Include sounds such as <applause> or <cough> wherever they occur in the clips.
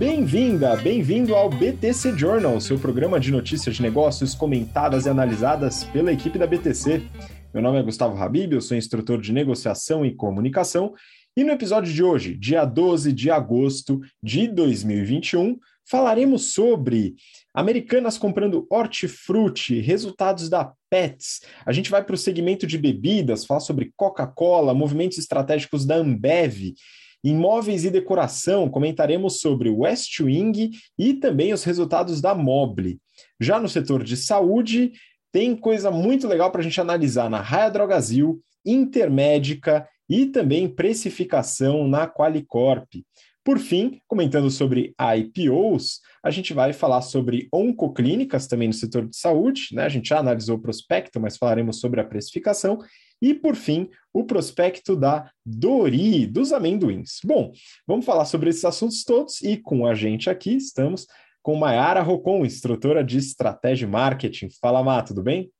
Bem-vinda, bem-vindo ao BTC Journal, seu programa de notícias de negócios comentadas e analisadas pela equipe da BTC. Meu nome é Gustavo Habib, eu sou instrutor de negociação e comunicação, e no episódio de hoje, dia 12 de agosto de 2021, falaremos sobre Americanas comprando hortifruti, resultados da Pets. A gente vai para o segmento de bebidas, falar sobre Coca-Cola, movimentos estratégicos da Ambev. Imóveis e decoração, comentaremos sobre West Wing e também os resultados da Mobile. Já no setor de saúde, tem coisa muito legal para a gente analisar na Raia Drogazil, Intermédica e também precificação na Qualicorp. Por fim, comentando sobre IPOs, a gente vai falar sobre oncoclínicas também no setor de saúde, né? A gente já analisou o prospecto, mas falaremos sobre a precificação. E, por fim, o prospecto da Dori, dos amendoins. Bom, vamos falar sobre esses assuntos todos e com a gente aqui estamos com Mayara Rocon, instrutora de estratégia e marketing. Fala, Má, tudo bem?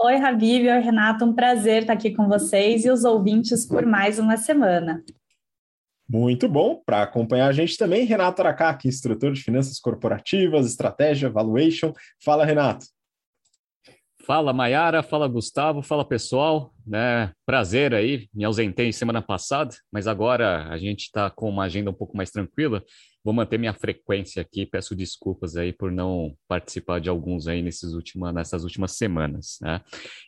Oi, Habib, oi, Renato, um prazer estar aqui com vocês e os ouvintes por mais uma semana. Muito bom. Para acompanhar a gente também, Renato Aracaki, instrutor de finanças corporativas, estratégia, valuation. Fala, Renato. Fala, Maiara. Fala, Gustavo. Fala, pessoal. Né? Prazer aí. Me ausentei semana passada, mas agora a gente está com uma agenda um pouco mais tranquila. Vou manter minha frequência aqui. Peço desculpas aí por não participar de alguns aí nesses última, nessas últimas semanas. Né?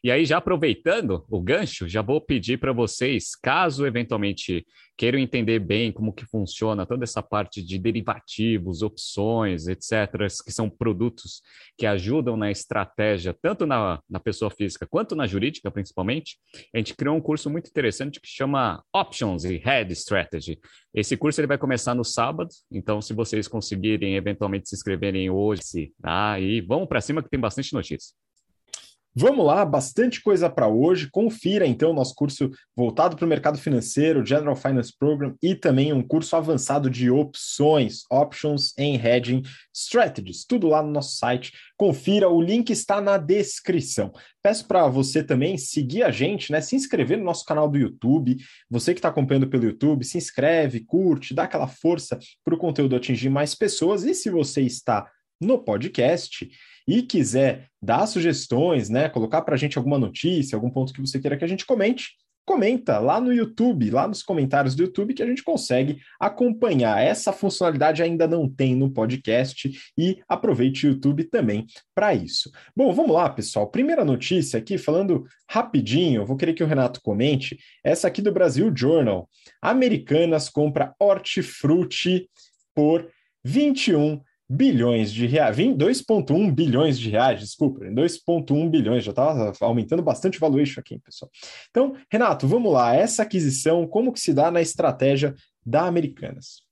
E aí, já aproveitando o gancho, já vou pedir para vocês, caso eventualmente queiram entender bem como que funciona toda essa parte de derivativos, opções, etc., que são produtos que ajudam na estratégia, tanto na, na pessoa física quanto na jurídica, principalmente, a gente criou um curso muito interessante que chama Options e Head Strategy. Esse curso ele vai começar no sábado, então se vocês conseguirem eventualmente se inscreverem hoje, tá? E vamos para cima que tem bastante notícia. Vamos lá, bastante coisa para hoje. Confira então o nosso curso voltado para o mercado financeiro, General Finance Program e também um curso avançado de opções, Options and Hedging Strategies. Tudo lá no nosso site. Confira, o link está na descrição. Peço para você também seguir a gente, né? Se inscrever no nosso canal do YouTube. Você que está acompanhando pelo YouTube, se inscreve, curte, dá aquela força para o conteúdo atingir mais pessoas. E se você está no podcast e quiser dar sugestões, né, colocar para a gente alguma notícia, algum ponto que você queira que a gente comente, comenta lá no YouTube, lá nos comentários do YouTube, que a gente consegue acompanhar. Essa funcionalidade ainda não tem no podcast e aproveite o YouTube também para isso. Bom, vamos lá, pessoal. Primeira notícia aqui, falando rapidinho, vou querer que o Renato comente. Essa aqui do Brasil Journal. Americanas compra hortifruti por 21 bilhões de reais, 2,1 bilhões de reais, desculpa, 2,1 bilhões, já estava aumentando bastante o valuation aqui, pessoal. Então, Renato, vamos lá, essa aquisição, como que se dá na estratégia da Americanas?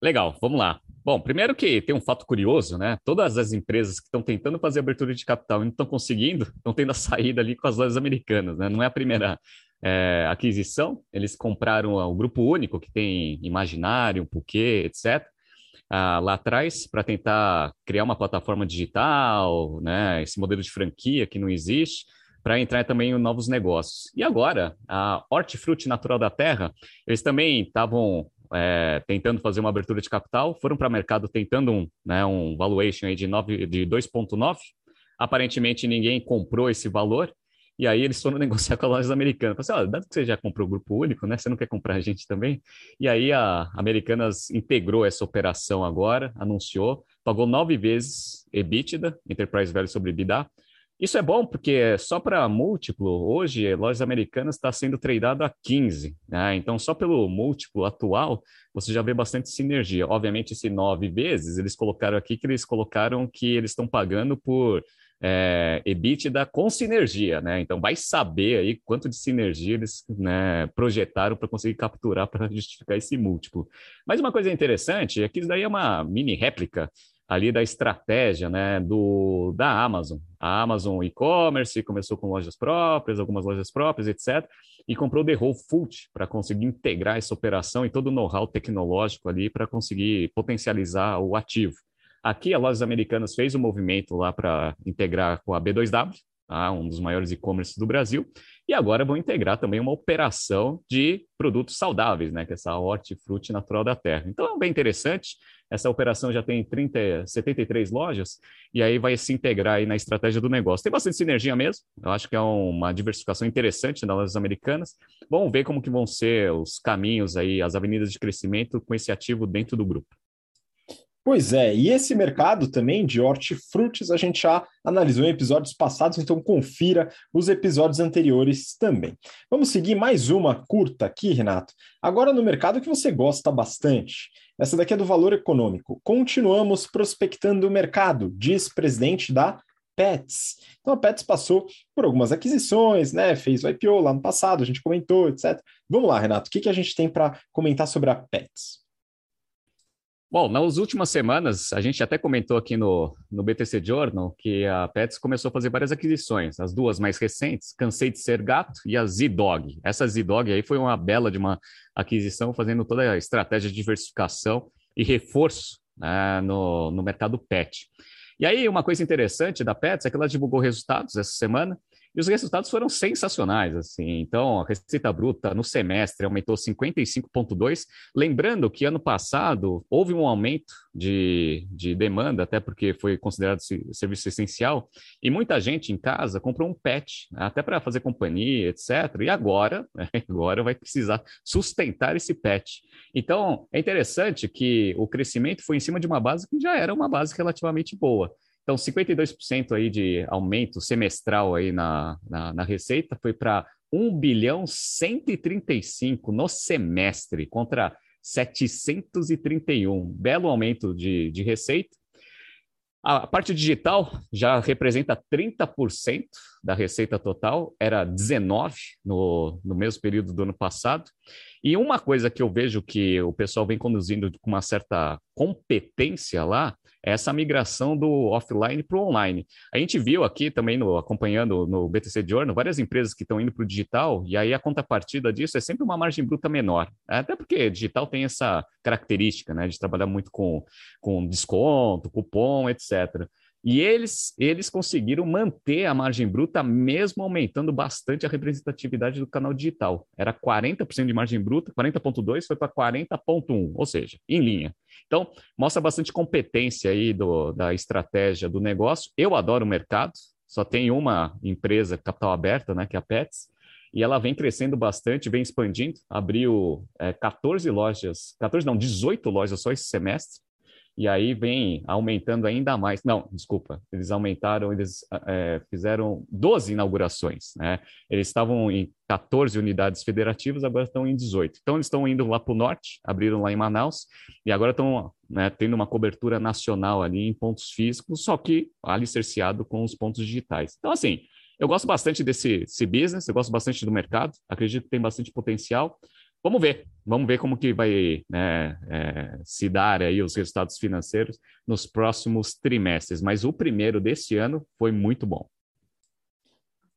Legal, vamos lá. Bom, primeiro que tem um fato curioso, né? Todas as empresas que estão tentando fazer abertura de capital e não estão conseguindo, estão tendo a saída ali com as lojas americanas, né? Não é a primeira é, aquisição, eles compraram o Grupo Único, que tem Imaginário, Puquê, etc ah, lá atrás para tentar criar uma plataforma digital, né, esse modelo de franquia que não existe, para entrar também em novos negócios. E agora, a Hortifruti Natural da Terra, eles também estavam é, tentando fazer uma abertura de capital, foram para o mercado tentando um, né, um valuation aí de, de 2,9. Aparentemente ninguém comprou esse valor, e aí eles foram <laughs> negociar com as lojas americanas. Falaram assim, dado que você já comprou o grupo único, né? Você não quer comprar a gente também? E aí a Americanas integrou essa operação agora, anunciou, pagou nove vezes EBITDA, Enterprise Value sobre EBITDA. Isso é bom porque só para múltiplo, hoje, lojas americanas está sendo tradeado a 15. Né? Então, só pelo múltiplo atual, você já vê bastante sinergia. Obviamente, esse nove vezes, eles colocaram aqui que eles colocaram que eles estão pagando por é, EBITDA com sinergia, né? Então vai saber aí quanto de sinergia eles né, projetaram para conseguir capturar para justificar esse múltiplo. Mas uma coisa interessante é que isso daí é uma mini réplica ali da estratégia né, do, da Amazon. A Amazon e-commerce começou com lojas próprias, algumas lojas próprias, etc., e comprou The Whole Food para conseguir integrar essa operação e todo o know-how tecnológico ali para conseguir potencializar o ativo. Aqui, a Lojas Americanas fez um movimento lá para integrar com a B2W, tá? um dos maiores e-commerce do Brasil, e agora vão integrar também uma operação de produtos saudáveis, né? que é essa hortifruti natural da terra. Então é bem interessante, essa operação já tem 30, 73 lojas, e aí vai se integrar aí na estratégia do negócio. Tem bastante sinergia mesmo, eu acho que é uma diversificação interessante das lojas americanas. Vamos ver como que vão ser os caminhos aí, as avenidas de crescimento com esse ativo dentro do grupo. Pois é, e esse mercado também de hortifrutis a gente já analisou em episódios passados, então confira os episódios anteriores também. Vamos seguir mais uma curta aqui, Renato. Agora no mercado que você gosta bastante. Essa daqui é do valor econômico. Continuamos prospectando o mercado, diz presidente da Pets. Então a Pets passou por algumas aquisições, né? Fez o IPO lá no passado, a gente comentou, etc. Vamos lá, Renato, o que, que a gente tem para comentar sobre a Pets? Bom, nas últimas semanas, a gente até comentou aqui no, no BTC Journal que a Pets começou a fazer várias aquisições. As duas mais recentes, Cansei de Ser Gato e a Z-Dog. Essa Z-Dog aí foi uma bela de uma aquisição, fazendo toda a estratégia de diversificação e reforço né, no, no mercado pet. E aí, uma coisa interessante da Pets é que ela divulgou resultados essa semana e os resultados foram sensacionais, assim. Então, a receita bruta no semestre aumentou 55,2%. Lembrando que ano passado houve um aumento de, de demanda, até porque foi considerado serviço essencial, e muita gente em casa comprou um pet, até para fazer companhia, etc. E agora, <laughs> agora vai precisar sustentar esse pet. Então, é interessante que o crescimento foi em cima de uma base que já era uma base relativamente boa. Então, 52% aí de aumento semestral aí na, na, na receita foi para 1 bilhão 135 no semestre, contra 731. Belo aumento de, de receita. A parte digital já representa 30% da receita total, era 19% no, no mesmo período do ano passado. E uma coisa que eu vejo que o pessoal vem conduzindo com uma certa competência lá essa migração do offline para o online. A gente viu aqui também, no, acompanhando no BTC Journal, várias empresas que estão indo para o digital, e aí a contrapartida disso é sempre uma margem bruta menor. Até porque digital tem essa característica né, de trabalhar muito com, com desconto, cupom, etc. E eles, eles conseguiram manter a margem bruta, mesmo aumentando bastante a representatividade do canal digital. Era 40% de margem bruta, 40,2% foi para 40,1%, ou seja, em linha. Então, mostra bastante competência aí do, da estratégia do negócio. Eu adoro o mercado, só tem uma empresa capital aberta, né, que é a Pets, e ela vem crescendo bastante, vem expandindo. Abriu é, 14 lojas, 14 não, 18 lojas só esse semestre e aí vem aumentando ainda mais. Não, desculpa, eles aumentaram, eles é, fizeram 12 inaugurações, né? Eles estavam em 14 unidades federativas, agora estão em 18. Então, eles estão indo lá para o norte, abriram lá em Manaus, e agora estão né, tendo uma cobertura nacional ali em pontos físicos, só que alicerciado com os pontos digitais. Então, assim, eu gosto bastante desse, desse business, eu gosto bastante do mercado, acredito que tem bastante potencial. Vamos ver, vamos ver como que vai né, é, se dar aí os resultados financeiros nos próximos trimestres. Mas o primeiro deste ano foi muito bom.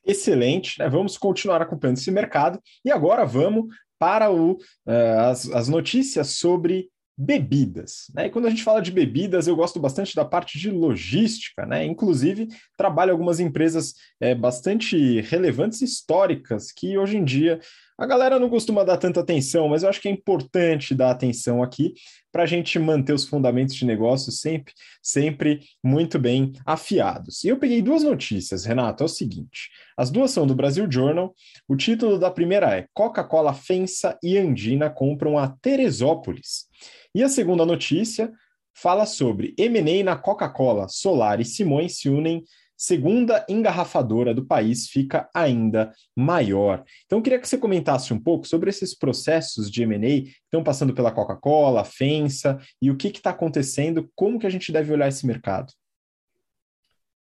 Excelente, né? vamos continuar acompanhando esse mercado e agora vamos para o, uh, as, as notícias sobre bebidas. Né? E quando a gente fala de bebidas, eu gosto bastante da parte de logística, né? Inclusive, trabalho algumas empresas é, bastante relevantes históricas que hoje em dia a galera não costuma dar tanta atenção, mas eu acho que é importante dar atenção aqui para a gente manter os fundamentos de negócio sempre, sempre muito bem afiados. E eu peguei duas notícias, Renato. É o seguinte: as duas são do Brasil Journal. O título da primeira é Coca-Cola Fensa e Andina compram a Teresópolis. E a segunda notícia fala sobre M&A na Coca-Cola, Solar e Simões se unem segunda engarrafadora do país fica ainda maior. Então, eu queria que você comentasse um pouco sobre esses processos de M&A que estão passando pela Coca-Cola, FENSA, e o que está acontecendo, como que a gente deve olhar esse mercado.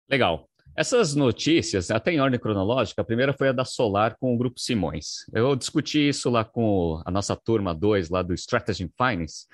Legal. Essas notícias, até em ordem cronológica, a primeira foi a da Solar com o Grupo Simões. Eu discuti isso lá com a nossa turma 2, lá do Strategy Finance,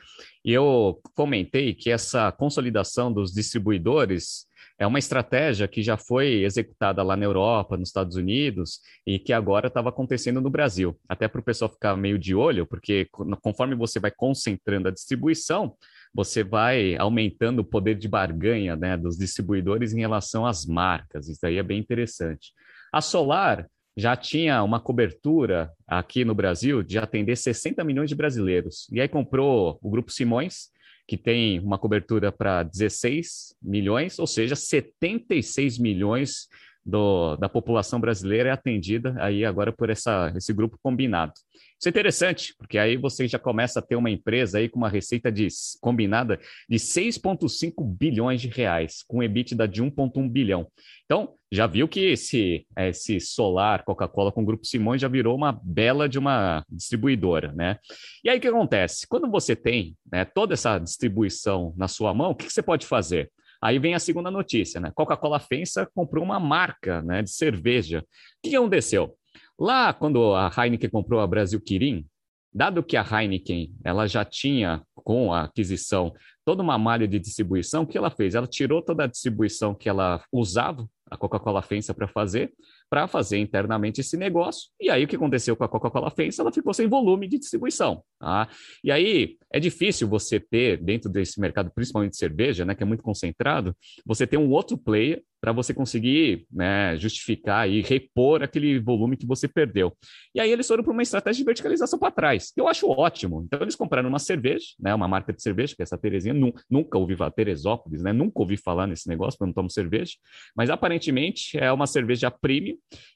e eu comentei que essa consolidação dos distribuidores é uma estratégia que já foi executada lá na Europa, nos Estados Unidos, e que agora estava acontecendo no Brasil. Até para o pessoal ficar meio de olho, porque conforme você vai concentrando a distribuição, você vai aumentando o poder de barganha né, dos distribuidores em relação às marcas. Isso aí é bem interessante. A Solar já tinha uma cobertura aqui no Brasil de atender 60 milhões de brasileiros. E aí comprou o Grupo Simões, que tem uma cobertura para 16 milhões, ou seja, 76 milhões do, da população brasileira é atendida aí agora por essa, esse grupo combinado. Isso é interessante, porque aí você já começa a ter uma empresa aí com uma receita de, combinada de 6,5 bilhões de reais, com EBITDA de 1,1 bilhão. Então, já viu que esse, esse solar Coca-Cola com o Grupo Simões já virou uma bela de uma distribuidora, né? E aí o que acontece? Quando você tem né, toda essa distribuição na sua mão, o que, que você pode fazer? Aí vem a segunda notícia, né? Coca-Cola FENSA comprou uma marca né, de cerveja. O que aconteceu? Lá, quando a Heineken comprou a Brasil Kirin, dado que a Heineken ela já tinha, com a aquisição, toda uma malha de distribuição, o que ela fez? Ela tirou toda a distribuição que ela usava, a Coca-Cola FENSA, para fazer, para fazer internamente esse negócio. E aí o que aconteceu com a Coca-Cola FENSA? Ela ficou sem volume de distribuição. Tá? E aí é difícil você ter, dentro desse mercado, principalmente de cerveja, né, que é muito concentrado, você ter um outro player para você conseguir né, justificar e repor aquele volume que você perdeu. E aí eles foram para uma estratégia de verticalização para trás, que eu acho ótimo. Então eles compraram uma cerveja, né, uma marca de cerveja, que é essa Terezinha, nunca, nunca ouvi falar, Teresópolis, né, nunca ouvi falar nesse negócio, porque eu não tomo cerveja, mas aparentemente é uma cerveja premium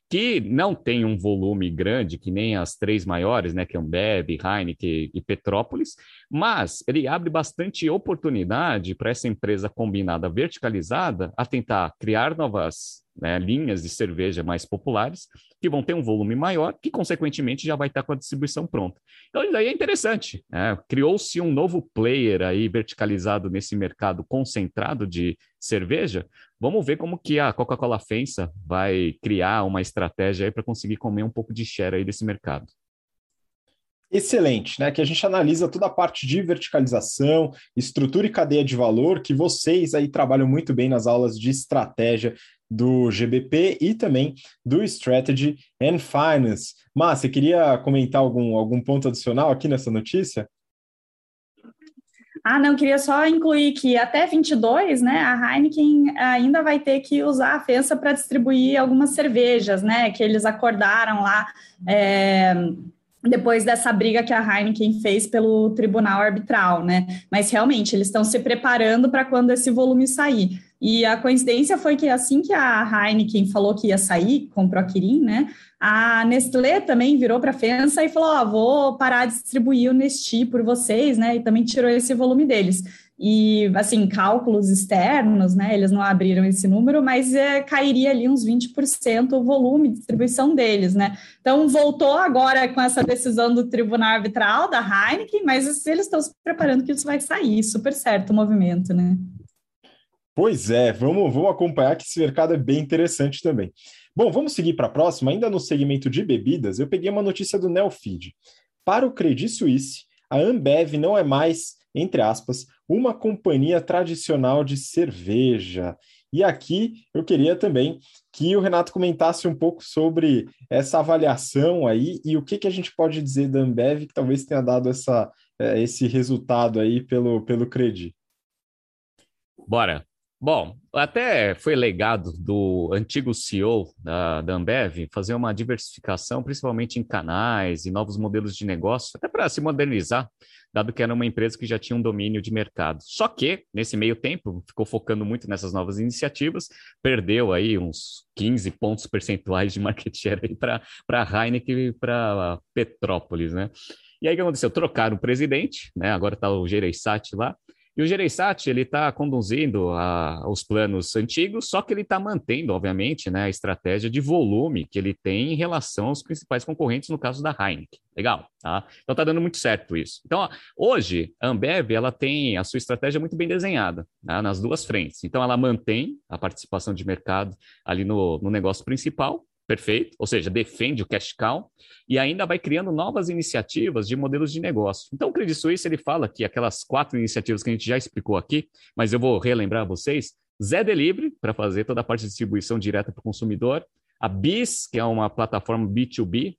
que não tem um volume grande, que nem as três maiores, né, que é Ambev, Heineken e Petrópolis, mas ele abre bastante oportunidade para essa empresa combinada verticalizada a tentar criar novas né, linhas de cerveja mais populares, que vão ter um volume maior, que consequentemente já vai estar com a distribuição pronta. Então, isso aí é interessante. Né? Criou-se um novo player aí verticalizado nesse mercado concentrado de cerveja, Vamos ver como que a Coca-Cola FENSA vai criar uma estratégia aí para conseguir comer um pouco de share aí desse mercado. Excelente, né? Que a gente analisa toda a parte de verticalização, estrutura e cadeia de valor, que vocês aí trabalham muito bem nas aulas de estratégia do GBP e também do Strategy and Finance. Mas você queria comentar algum, algum ponto adicional aqui nessa notícia? Ah, não, queria só incluir que até 22, né, a Heineken ainda vai ter que usar a FENSA para distribuir algumas cervejas, né, que eles acordaram lá é, depois dessa briga que a Heineken fez pelo tribunal arbitral, né, mas realmente eles estão se preparando para quando esse volume sair. E a coincidência foi que assim que a Heineken falou que ia sair, comprou a Kirin, né? A Nestlé também virou para a FENSA e falou: oh, vou parar de distribuir o Nesti por vocês, né? E também tirou esse volume deles. E, assim, cálculos externos, né? Eles não abriram esse número, mas é, cairia ali uns 20% o volume de distribuição deles, né? Então, voltou agora com essa decisão do tribunal arbitral da Heineken, mas eles estão se preparando que isso vai sair, super certo o movimento, né? Pois é, vamos, vamos acompanhar que esse mercado é bem interessante também. Bom, vamos seguir para a próxima. Ainda no segmento de bebidas, eu peguei uma notícia do Nelfeed. Para o Credit Suisse, a Ambev não é mais, entre aspas, uma companhia tradicional de cerveja. E aqui eu queria também que o Renato comentasse um pouco sobre essa avaliação aí e o que, que a gente pode dizer da Ambev que talvez tenha dado essa, eh, esse resultado aí pelo, pelo Credit. Bora. Bom, até foi legado do antigo CEO da, da Ambev fazer uma diversificação, principalmente em canais e novos modelos de negócio, até para se modernizar, dado que era uma empresa que já tinha um domínio de mercado. Só que, nesse meio tempo, ficou focando muito nessas novas iniciativas, perdeu aí uns 15 pontos percentuais de market share para a Heineken e para Petrópolis, né? E aí o que aconteceu? Trocaram o presidente, né? Agora está o Gereissati lá, e o Gereissati, ele está conduzindo a, os planos antigos, só que ele está mantendo, obviamente, né, a estratégia de volume que ele tem em relação aos principais concorrentes, no caso da Heineken. Legal, tá? Então está dando muito certo isso. Então, ó, hoje, a Ambev, ela tem a sua estratégia muito bem desenhada, tá? nas duas frentes. Então, ela mantém a participação de mercado ali no, no negócio principal, perfeito, ou seja, defende o cash cow e ainda vai criando novas iniciativas de modelos de negócio. Então, o Credit Suisse ele fala que aquelas quatro iniciativas que a gente já explicou aqui, mas eu vou relembrar vocês: Zé Delivery para fazer toda a parte de distribuição direta para o consumidor, a BIS, que é uma plataforma B2B,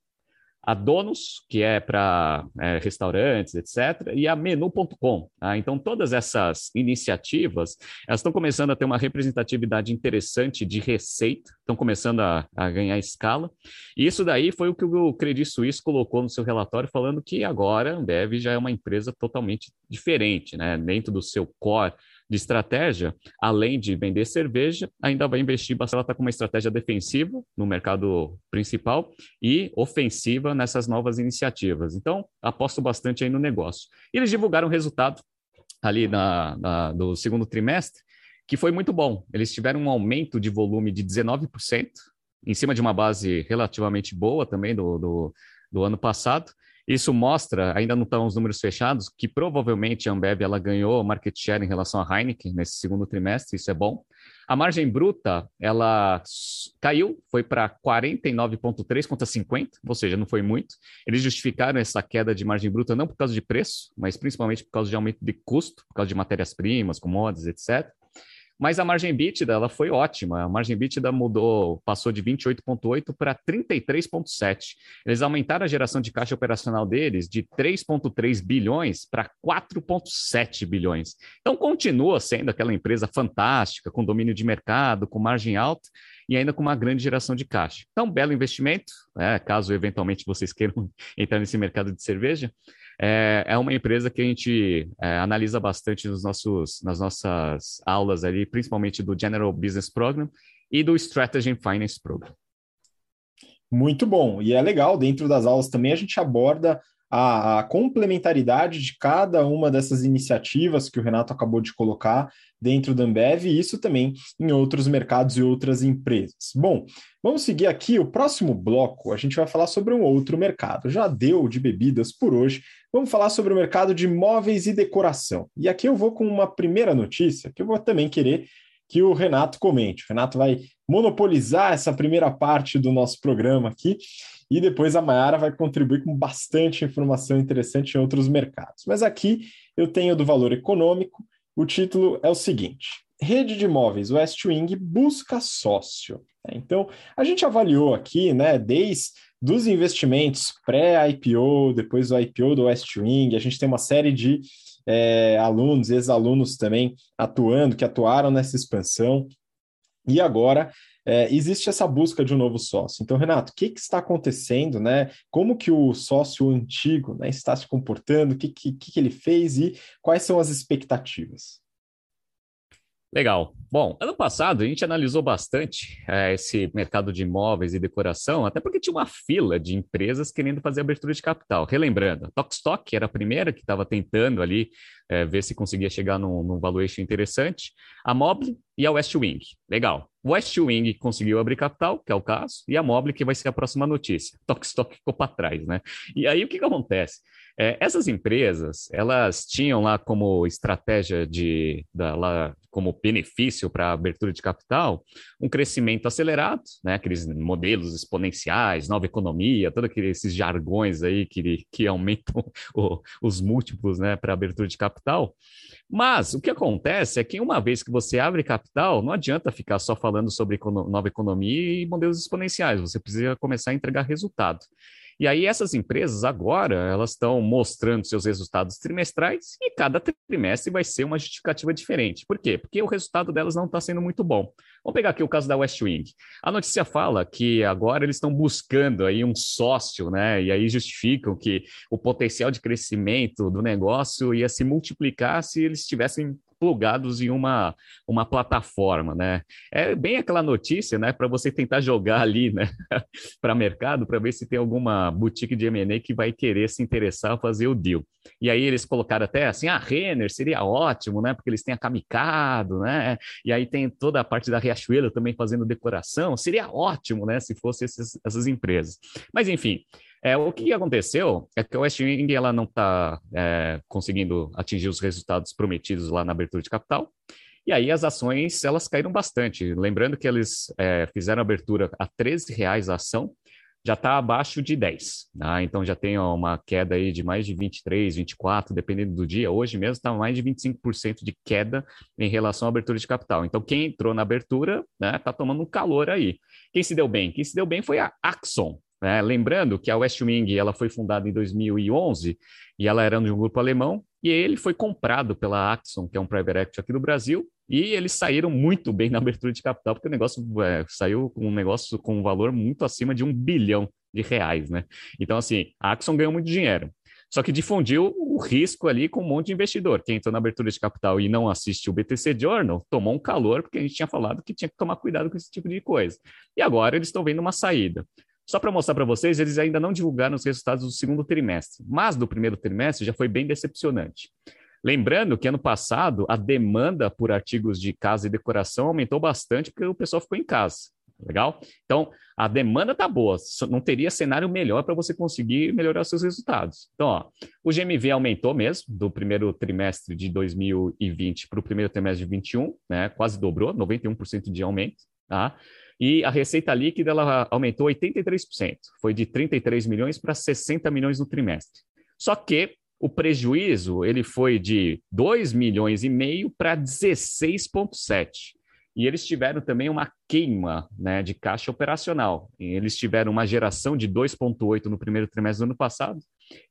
a Donos, que é para é, restaurantes, etc., e a Menu.com. Tá? Então, todas essas iniciativas, elas estão começando a ter uma representatividade interessante de receita, estão começando a, a, ganhar escala, e isso daí foi o que o Credit Suisse colocou no seu relatório, falando que agora a Ambev já é uma empresa totalmente diferente, né? dentro do seu core de estratégia, além de vender cerveja, ainda vai investir bastante. Ela está com uma estratégia defensiva no mercado principal e ofensiva nessas novas iniciativas. Então, aposto bastante aí no negócio. Eles divulgaram o resultado ali na, na, do segundo trimestre, que foi muito bom. Eles tiveram um aumento de volume de 19%, em cima de uma base relativamente boa também do, do, do ano passado. Isso mostra, ainda não estão os números fechados, que provavelmente a Ambev ela ganhou market share em relação à Heineken nesse segundo trimestre, isso é bom. A margem bruta, ela caiu, foi para 49,3 contra 50, ou seja, não foi muito. Eles justificaram essa queda de margem bruta não por causa de preço, mas principalmente por causa de aumento de custo, por causa de matérias-primas, commodities, etc. Mas a margem bítida ela foi ótima. A margem bítida mudou, passou de 28,8 para 33,7. Eles aumentaram a geração de caixa operacional deles de 3,3 bilhões para 4,7 bilhões. Então continua sendo aquela empresa fantástica, com domínio de mercado, com margem alta e ainda com uma grande geração de caixa. Então, belo investimento, né, caso eventualmente vocês queiram <laughs> entrar nesse mercado de cerveja é, é uma empresa que a gente é, analisa bastante nos nossos, nas nossas aulas ali, principalmente do General Business Program e do Strategy and Finance Program. Muito bom. E é legal, dentro das aulas também a gente aborda a, a, complementaridade de cada uma dessas iniciativas que o Renato acabou de colocar dentro da Ambev e isso também em outros mercados e outras empresas. Bom, vamos seguir aqui. O próximo bloco a gente vai falar sobre um outro mercado. Já deu de bebidas por hoje. Vamos falar sobre o mercado de móveis e decoração. E aqui eu vou com uma primeira notícia que eu vou também querer que o Renato comente. O Renato vai monopolizar essa primeira parte do nosso programa aqui e depois a Mayara vai contribuir com bastante informação interessante em outros mercados. Mas aqui eu tenho do valor econômico, o título é o seguinte: Rede de imóveis West Wing busca sócio. Então, a gente avaliou aqui, né, desde dos investimentos pré-IPO, depois do IPO do West Wing, a gente tem uma série de é, alunos, ex-alunos também atuando, que atuaram nessa expansão. E agora é, existe essa busca de um novo sócio. Então, Renato, o que, que, está acontecendo, né? Como que o sócio antigo né, está se comportando, o que, que, que ele fez e quais são as expectativas? Legal. Bom, ano passado a gente analisou bastante é, esse mercado de imóveis e decoração, até porque tinha uma fila de empresas querendo fazer abertura de capital. Relembrando, a Tokstok era a primeira que estava tentando ali é, ver se conseguia chegar num, num valuation interessante, a Mobile e a West Wing. Legal. West Wing conseguiu abrir capital, que é o caso, e a Mobile que vai ser a próxima notícia. Tokstok ficou para trás, né? E aí o que, que acontece? É, essas empresas, elas tinham lá como estratégia de, da, lá, como benefício para abertura de capital, um crescimento acelerado, né, aqueles modelos exponenciais, nova economia, todos aqueles jargões aí que, que aumentam <laughs> o, os múltiplos né, para abertura de capital. Mas o que acontece é que uma vez que você abre capital, não adianta ficar só falando sobre nova economia e modelos exponenciais, você precisa começar a entregar resultado. E aí essas empresas agora, elas estão mostrando seus resultados trimestrais e cada trimestre vai ser uma justificativa diferente. Por quê? Porque o resultado delas não está sendo muito bom. Vamos pegar aqui o caso da West Wing. A notícia fala que agora eles estão buscando aí um sócio, né? E aí justificam que o potencial de crescimento do negócio ia se multiplicar se eles tivessem plugados em uma, uma plataforma, né? É bem aquela notícia, né, para você tentar jogar ali, né, <laughs> para mercado, para ver se tem alguma boutique de M&A que vai querer se interessar fazer o deal. E aí eles colocaram até assim, a ah, Renner seria ótimo, né, porque eles têm a Kamikado, né? E aí tem toda a parte da Riachuelo também fazendo decoração, seria ótimo, né, se fosse esses, essas empresas. Mas enfim, é, o que aconteceu é que a West Wing ela não está é, conseguindo atingir os resultados prometidos lá na abertura de capital. E aí as ações elas caíram bastante. Lembrando que eles é, fizeram abertura a 13 reais a ação, já está abaixo de 10. Né? Então já tem uma queda aí de mais de 23, 24, dependendo do dia. Hoje mesmo está mais de 25% de queda em relação à abertura de capital. Então quem entrou na abertura está né, tá tomando um calor aí. Quem se deu bem? Quem se deu bem foi a Axon. Né? Lembrando que a West Wing ela foi fundada em 2011 e ela era de um grupo alemão e ele foi comprado pela Axon, que é um private equity aqui do Brasil, e eles saíram muito bem na abertura de capital, porque o negócio é, saiu com um negócio com um valor muito acima de um bilhão de reais, né? Então, assim, a Axon ganhou muito dinheiro. Só que difundiu o risco ali com um monte de investidor. Quem entrou na abertura de capital e não assiste o BTC Journal tomou um calor, porque a gente tinha falado que tinha que tomar cuidado com esse tipo de coisa. E agora eles estão vendo uma saída. Só para mostrar para vocês, eles ainda não divulgaram os resultados do segundo trimestre, mas do primeiro trimestre já foi bem decepcionante. Lembrando que ano passado a demanda por artigos de casa e decoração aumentou bastante porque o pessoal ficou em casa. Legal? Então, a demanda está boa, não teria cenário melhor para você conseguir melhorar seus resultados. Então, ó, o GMV aumentou mesmo do primeiro trimestre de 2020 para o primeiro trimestre de 2021, né? quase dobrou, 91% de aumento. Tá? E a receita líquida ela aumentou 83%, foi de 33 milhões para 60 milhões no trimestre. Só que o prejuízo ele foi de 2 milhões e meio para 16,7. E eles tiveram também uma queima né, de caixa operacional. Eles tiveram uma geração de 2,8 no primeiro trimestre do ano passado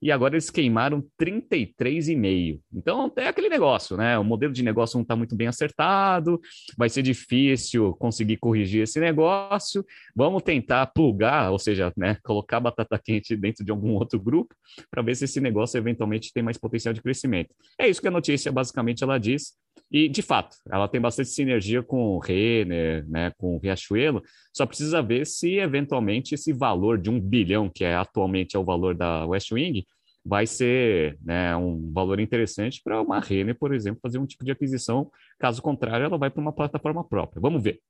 e agora eles queimaram 33,5. Então é aquele negócio, né? O modelo de negócio não está muito bem acertado, vai ser difícil conseguir corrigir esse negócio. Vamos tentar plugar, ou seja, né, colocar batata quente dentro de algum outro grupo para ver se esse negócio eventualmente tem mais potencial de crescimento. É isso que a notícia basicamente ela diz. E, de fato, ela tem bastante sinergia com o Renner, né, com o Riachuelo, só precisa ver se, eventualmente, esse valor de um bilhão, que é atualmente é o valor da West Wing, vai ser né, um valor interessante para uma Renner, por exemplo, fazer um tipo de aquisição. Caso contrário, ela vai para uma plataforma própria. Vamos ver.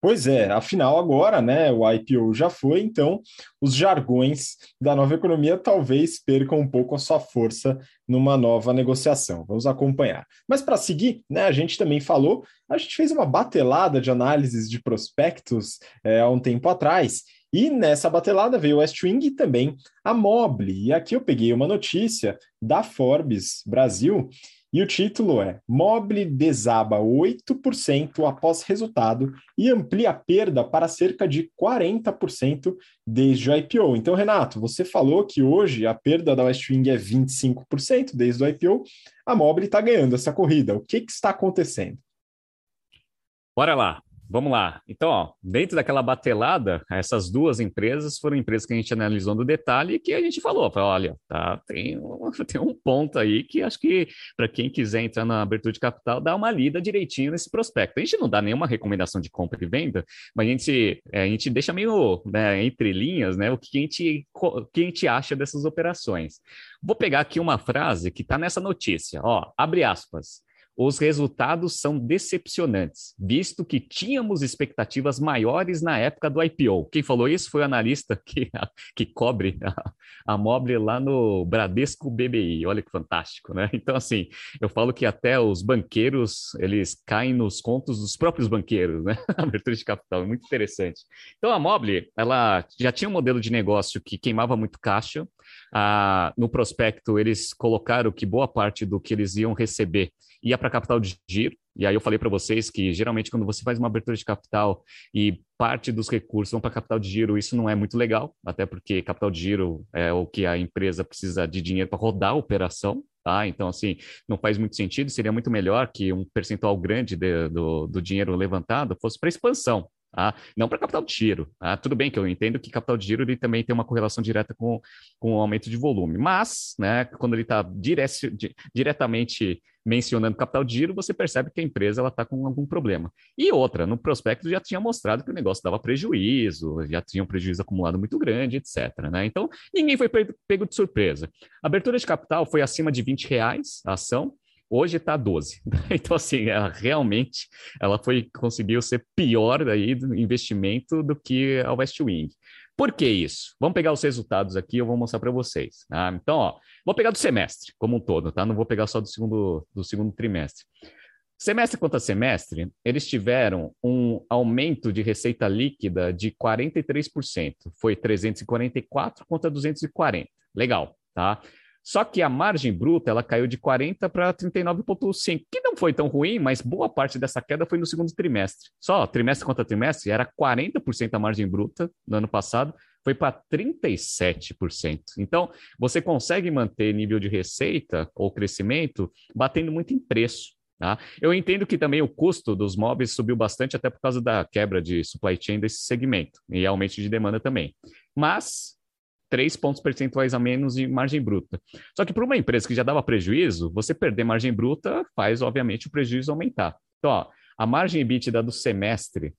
Pois é, afinal agora, né, o IPO já foi, então os jargões da nova economia talvez percam um pouco a sua força numa nova negociação. Vamos acompanhar. Mas para seguir, né, a gente também falou, a gente fez uma batelada de análises de prospectos é, há um tempo atrás, e nessa batelada veio o Westwing e também a Mobile. E aqui eu peguei uma notícia da Forbes Brasil e o título é Mobile desaba 8% após resultado e amplia a perda para cerca de 40% desde o IPO. Então, Renato, você falou que hoje a perda da Westwing é 25% desde o IPO. A Mobile está ganhando essa corrida. O que, que está acontecendo? Bora lá. Vamos lá. Então, ó, dentro daquela batelada, essas duas empresas foram empresas que a gente analisou no detalhe e que a gente falou, falou olha, tá, tem, um, <laughs> tem um ponto aí que acho que para quem quiser entrar na abertura de capital, dá uma lida direitinho nesse prospecto. A gente não dá nenhuma recomendação de compra e venda, mas a gente, é, a gente deixa meio né, entre linhas né, o que a, gente, o que a gente acha dessas operações. Vou pegar aqui uma frase que está nessa notícia, ó, abre aspas os resultados são decepcionantes, visto que tínhamos expectativas maiores na época do IPO. Quem falou isso foi o analista <laughs> que, que cobre a, a Mobile lá no Bradesco BBI. Olha que fantástico, né? Então, assim, eu falo que até os banqueiros, eles caem nos contos dos próprios banqueiros, né? <laughs> Abertura de capital, muito interessante. Então, a Mobile, ela já tinha um modelo de negócio que queimava muito caixa. Ah, no prospecto, eles colocaram que boa parte do que eles iam receber ia para capital de giro. E aí eu falei para vocês que geralmente quando você faz uma abertura de capital e parte dos recursos vão para capital de giro, isso não é muito legal, até porque capital de giro é o que a empresa precisa de dinheiro para rodar a operação. Tá? Então, assim, não faz muito sentido. Seria muito melhor que um percentual grande de, do, do dinheiro levantado fosse para expansão, Tá? Não para capital de giro. Tá? Tudo bem que eu entendo que capital de giro ele também tem uma correlação direta com, com o aumento de volume, mas né, quando ele está dire diretamente mencionando capital de giro, você percebe que a empresa está com algum problema. E outra, no prospecto já tinha mostrado que o negócio dava prejuízo, já tinha um prejuízo acumulado muito grande, etc. Né? Então, ninguém foi pego de surpresa. A abertura de capital foi acima de 20 reais a ação, hoje está 12. <laughs> Então, assim, ela realmente ela foi conseguiu ser pior aí do investimento do que a West Wing. Por que isso? Vamos pegar os resultados aqui, eu vou mostrar para vocês. Tá? Então, ó, vou pegar do semestre como um todo, tá? Não vou pegar só do segundo, do segundo trimestre. Semestre contra semestre, eles tiveram um aumento de receita líquida de 43%. Foi 344 contra 240. Legal, tá? Só que a margem bruta ela caiu de 40 para 39,5, que não foi tão ruim, mas boa parte dessa queda foi no segundo trimestre. Só trimestre contra trimestre era 40% a margem bruta no ano passado, foi para 37%. Então, você consegue manter nível de receita ou crescimento batendo muito em preço. Tá? Eu entendo que também o custo dos móveis subiu bastante, até por causa da quebra de supply chain desse segmento e aumento de demanda também. Mas 3 pontos percentuais a menos de margem bruta. Só que para uma empresa que já dava prejuízo, você perder margem bruta faz, obviamente, o prejuízo aumentar. Então, ó, a margem EBITDA do semestre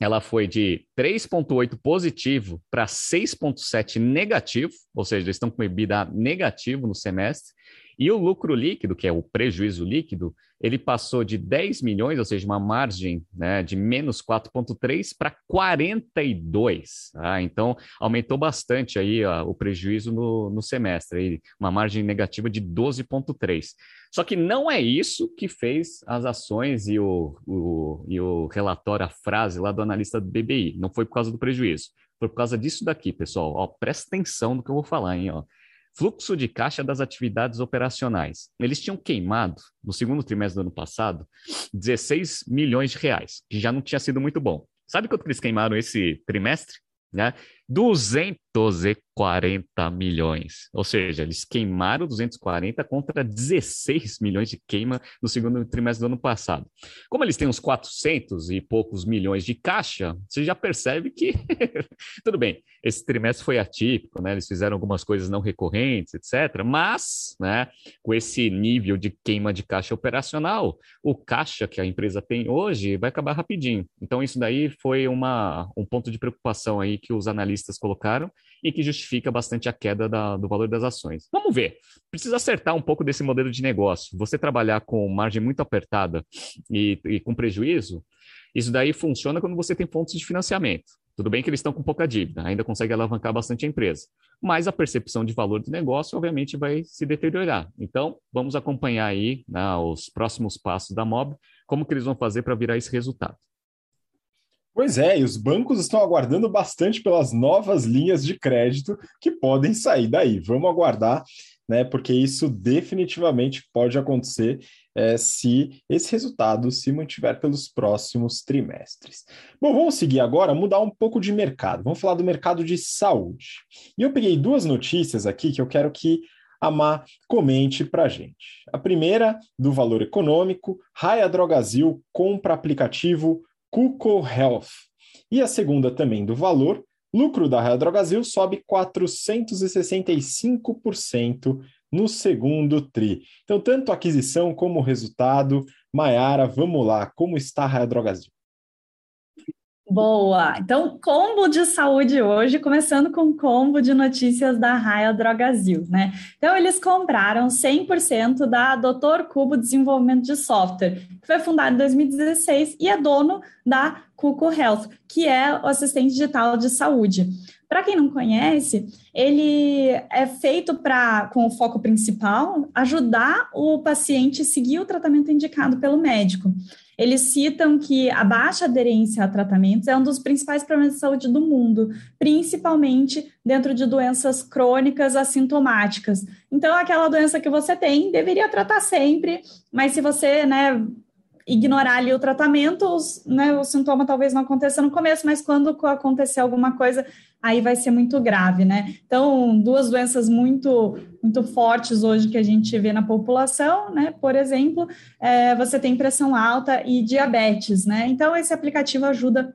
ela foi de 3,8 positivo para 6,7 negativo, ou seja, estão com EBITDA negativo no semestre, e o lucro líquido, que é o prejuízo líquido, ele passou de 10 milhões, ou seja, uma margem né, de menos 4,3 para 42. Tá? Então, aumentou bastante aí ó, o prejuízo no, no semestre, aí, uma margem negativa de 12,3. Só que não é isso que fez as ações e o, o, e o relatório, a frase lá do analista do BBI. Não foi por causa do prejuízo. Foi por causa disso daqui, pessoal. Ó, presta atenção no que eu vou falar, hein? Ó. Fluxo de caixa das atividades operacionais. Eles tinham queimado, no segundo trimestre do ano passado, 16 milhões de reais, que já não tinha sido muito bom. Sabe quanto eles queimaram esse trimestre? Né? 240 milhões. Ou seja, eles queimaram 240 contra 16 milhões de queima no segundo trimestre do ano passado. Como eles têm uns 400 e poucos milhões de caixa, você já percebe que <laughs> tudo bem, esse trimestre foi atípico, né? Eles fizeram algumas coisas não recorrentes, etc. Mas, né, com esse nível de queima de caixa operacional, o caixa que a empresa tem hoje vai acabar rapidinho. Então, isso daí foi uma, um ponto de preocupação aí que os analistas colocaram e que justifica bastante a queda da, do valor das ações. Vamos ver. Precisa acertar um pouco desse modelo de negócio. Você trabalhar com margem muito apertada e, e com prejuízo, isso daí funciona quando você tem fontes de financiamento. Tudo bem que eles estão com pouca dívida, ainda consegue alavancar bastante a empresa, mas a percepção de valor do negócio, obviamente, vai se deteriorar. Então, vamos acompanhar aí né, os próximos passos da MOB, como que eles vão fazer para virar esse resultado. Pois é, e os bancos estão aguardando bastante pelas novas linhas de crédito que podem sair daí. Vamos aguardar, né? Porque isso definitivamente pode acontecer é, se esse resultado se mantiver pelos próximos trimestres. Bom, vamos seguir agora, mudar um pouco de mercado. Vamos falar do mercado de saúde. E eu peguei duas notícias aqui que eu quero que a Má comente para a gente. A primeira, do valor econômico, Raia Drogazil compra aplicativo Cuco Health. E a segunda também do valor, lucro da Real Drogazil sobe 465% no segundo TRI. Então, tanto aquisição como resultado, Maiara, vamos lá, como está a Real Drogazil? Boa! Então, combo de saúde hoje, começando com combo de notícias da Raia Drogazil, né? Então, eles compraram 100% da Doutor Cubo Desenvolvimento de Software, que foi fundada em 2016 e é dono da Cuco Health, que é o assistente digital de saúde. Para quem não conhece, ele é feito para, com o foco principal, ajudar o paciente a seguir o tratamento indicado pelo médico. Eles citam que a baixa aderência a tratamentos é um dos principais problemas de saúde do mundo, principalmente dentro de doenças crônicas assintomáticas. Então, aquela doença que você tem, deveria tratar sempre, mas se você, né, ignorar ali o tratamento, os, né, o sintoma talvez não aconteça no começo, mas quando acontecer alguma coisa, aí vai ser muito grave, né? Então, duas doenças muito, muito fortes hoje que a gente vê na população, né? Por exemplo, é, você tem pressão alta e diabetes, né? Então, esse aplicativo ajuda a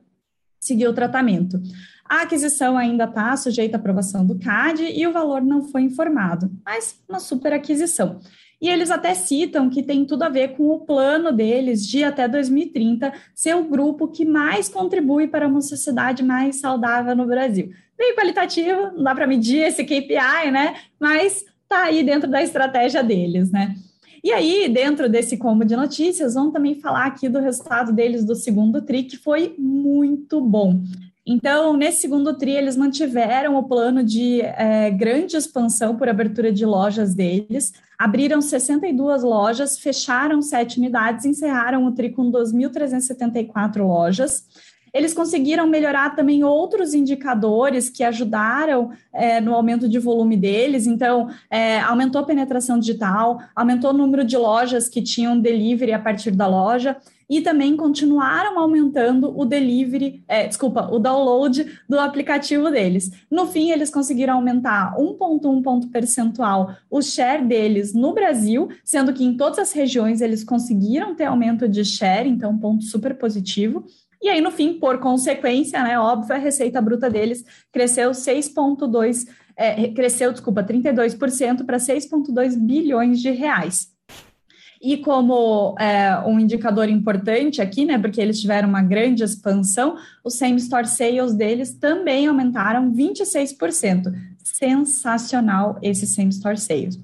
seguir o tratamento. A aquisição ainda está sujeita à aprovação do CAD e o valor não foi informado, mas uma super aquisição. E eles até citam que tem tudo a ver com o plano deles de até 2030 ser o grupo que mais contribui para uma sociedade mais saudável no Brasil. Bem qualitativo, não dá para medir esse KPI, né? Mas está aí dentro da estratégia deles, né? E aí, dentro desse combo de notícias, vamos também falar aqui do resultado deles do segundo TRI, que foi muito bom. Então, nesse segundo TRI, eles mantiveram o plano de é, grande expansão por abertura de lojas deles, abriram 62 lojas, fecharam sete unidades, encerraram o TRI com 2.374 lojas. Eles conseguiram melhorar também outros indicadores que ajudaram é, no aumento de volume deles. Então, é, aumentou a penetração digital, aumentou o número de lojas que tinham delivery a partir da loja e também continuaram aumentando o delivery, é, desculpa, o download do aplicativo deles. No fim, eles conseguiram aumentar 1,1 ponto percentual o share deles no Brasil, sendo que em todas as regiões eles conseguiram ter aumento de share, então, ponto super positivo. E aí, no fim, por consequência, né, óbvio, a receita bruta deles cresceu 6,2%, é, cresceu, desculpa, 32% para 6,2 bilhões de reais. E como é, um indicador importante aqui, né, porque eles tiveram uma grande expansão, os same-store sales deles também aumentaram 26%. Sensacional esse same-store sales.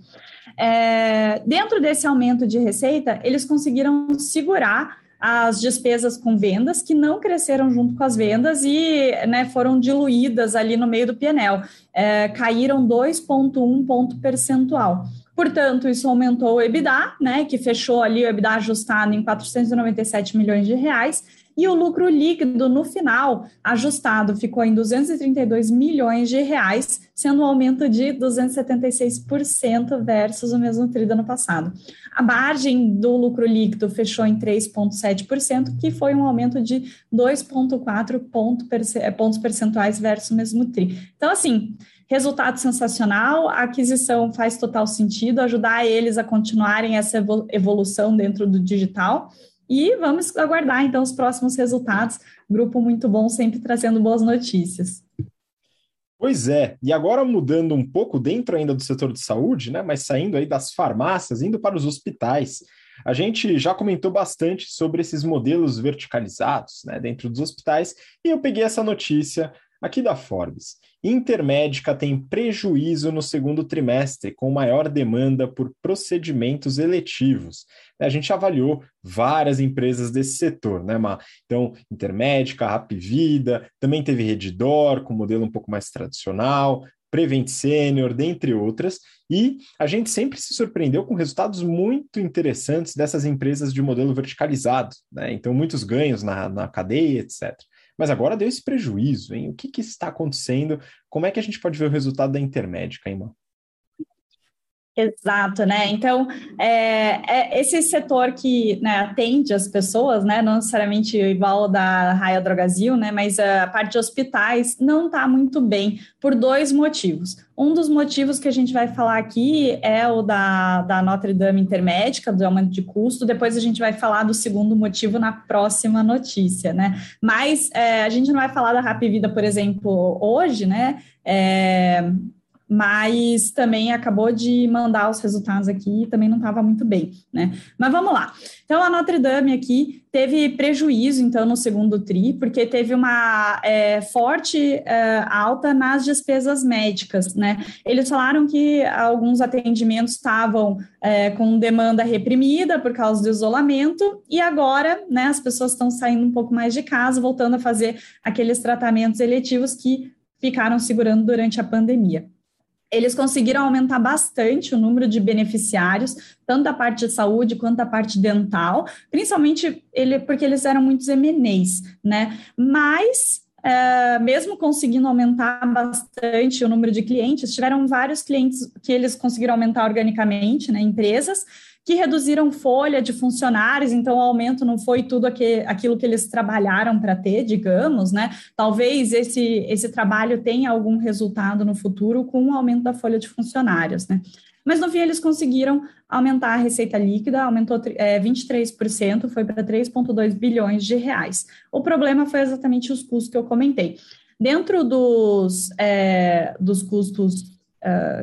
É, dentro desse aumento de receita, eles conseguiram segurar as despesas com vendas que não cresceram junto com as vendas e né, foram diluídas ali no meio do PNL, é, caíram 2,1 ponto percentual. Portanto, isso aumentou o EBITDA, né, que fechou ali o EBITDA ajustado em 497 milhões de reais, e o lucro líquido no final ajustado ficou em 232 milhões de reais, sendo um aumento de 276% versus o mesmo tri do ano passado. A margem do lucro líquido fechou em 3,7%, que foi um aumento de 2,4 pontos percentuais versus o mesmo tri. Então, assim, Resultado sensacional, a aquisição faz total sentido, ajudar eles a continuarem essa evolução dentro do digital. E vamos aguardar então os próximos resultados. Grupo muito bom, sempre trazendo boas notícias. Pois é, e agora mudando um pouco dentro ainda do setor de saúde, né, mas saindo aí das farmácias, indo para os hospitais. A gente já comentou bastante sobre esses modelos verticalizados, né, dentro dos hospitais, e eu peguei essa notícia aqui da Forbes. Intermédica tem prejuízo no segundo trimestre, com maior demanda por procedimentos eletivos. A gente avaliou várias empresas desse setor, né? Então, Intermédica, Rap Vida, também teve Redditor, com modelo um pouco mais tradicional, Prevent Senior, dentre outras, e a gente sempre se surpreendeu com resultados muito interessantes dessas empresas de modelo verticalizado, né? Então, muitos ganhos na, na cadeia, etc. Mas agora deu esse prejuízo, hein? O que, que está acontecendo? Como é que a gente pode ver o resultado da intermédica, hein, Exato, né? Então, é, é esse setor que né, atende as pessoas, né? Não necessariamente igual da Raia Drogazil, né? Mas a parte de hospitais não está muito bem por dois motivos. Um dos motivos que a gente vai falar aqui é o da, da Notre Dame Intermédica, do aumento de custo. Depois a gente vai falar do segundo motivo na próxima notícia, né? Mas é, a gente não vai falar da Rap Vida, por exemplo, hoje, né? É, mas também acabou de mandar os resultados aqui e também não estava muito bem, né? Mas vamos lá. Então, a Notre Dame aqui teve prejuízo, então, no segundo TRI, porque teve uma é, forte é, alta nas despesas médicas, né? Eles falaram que alguns atendimentos estavam é, com demanda reprimida por causa do isolamento, e agora, né, as pessoas estão saindo um pouco mais de casa, voltando a fazer aqueles tratamentos eletivos que ficaram segurando durante a pandemia eles conseguiram aumentar bastante o número de beneficiários, tanto da parte de saúde quanto da parte dental, principalmente ele, porque eles eram muitos MNEs, né? Mas é, mesmo conseguindo aumentar bastante o número de clientes, tiveram vários clientes que eles conseguiram aumentar organicamente, né? Empresas que reduziram folha de funcionários, então o aumento não foi tudo aquilo que eles trabalharam para ter, digamos, né? Talvez esse, esse trabalho tenha algum resultado no futuro com o aumento da folha de funcionários, né? Mas no fim eles conseguiram aumentar a receita líquida, aumentou é, 23%, foi para 3,2 bilhões de reais. O problema foi exatamente os custos que eu comentei. Dentro dos, é, dos custos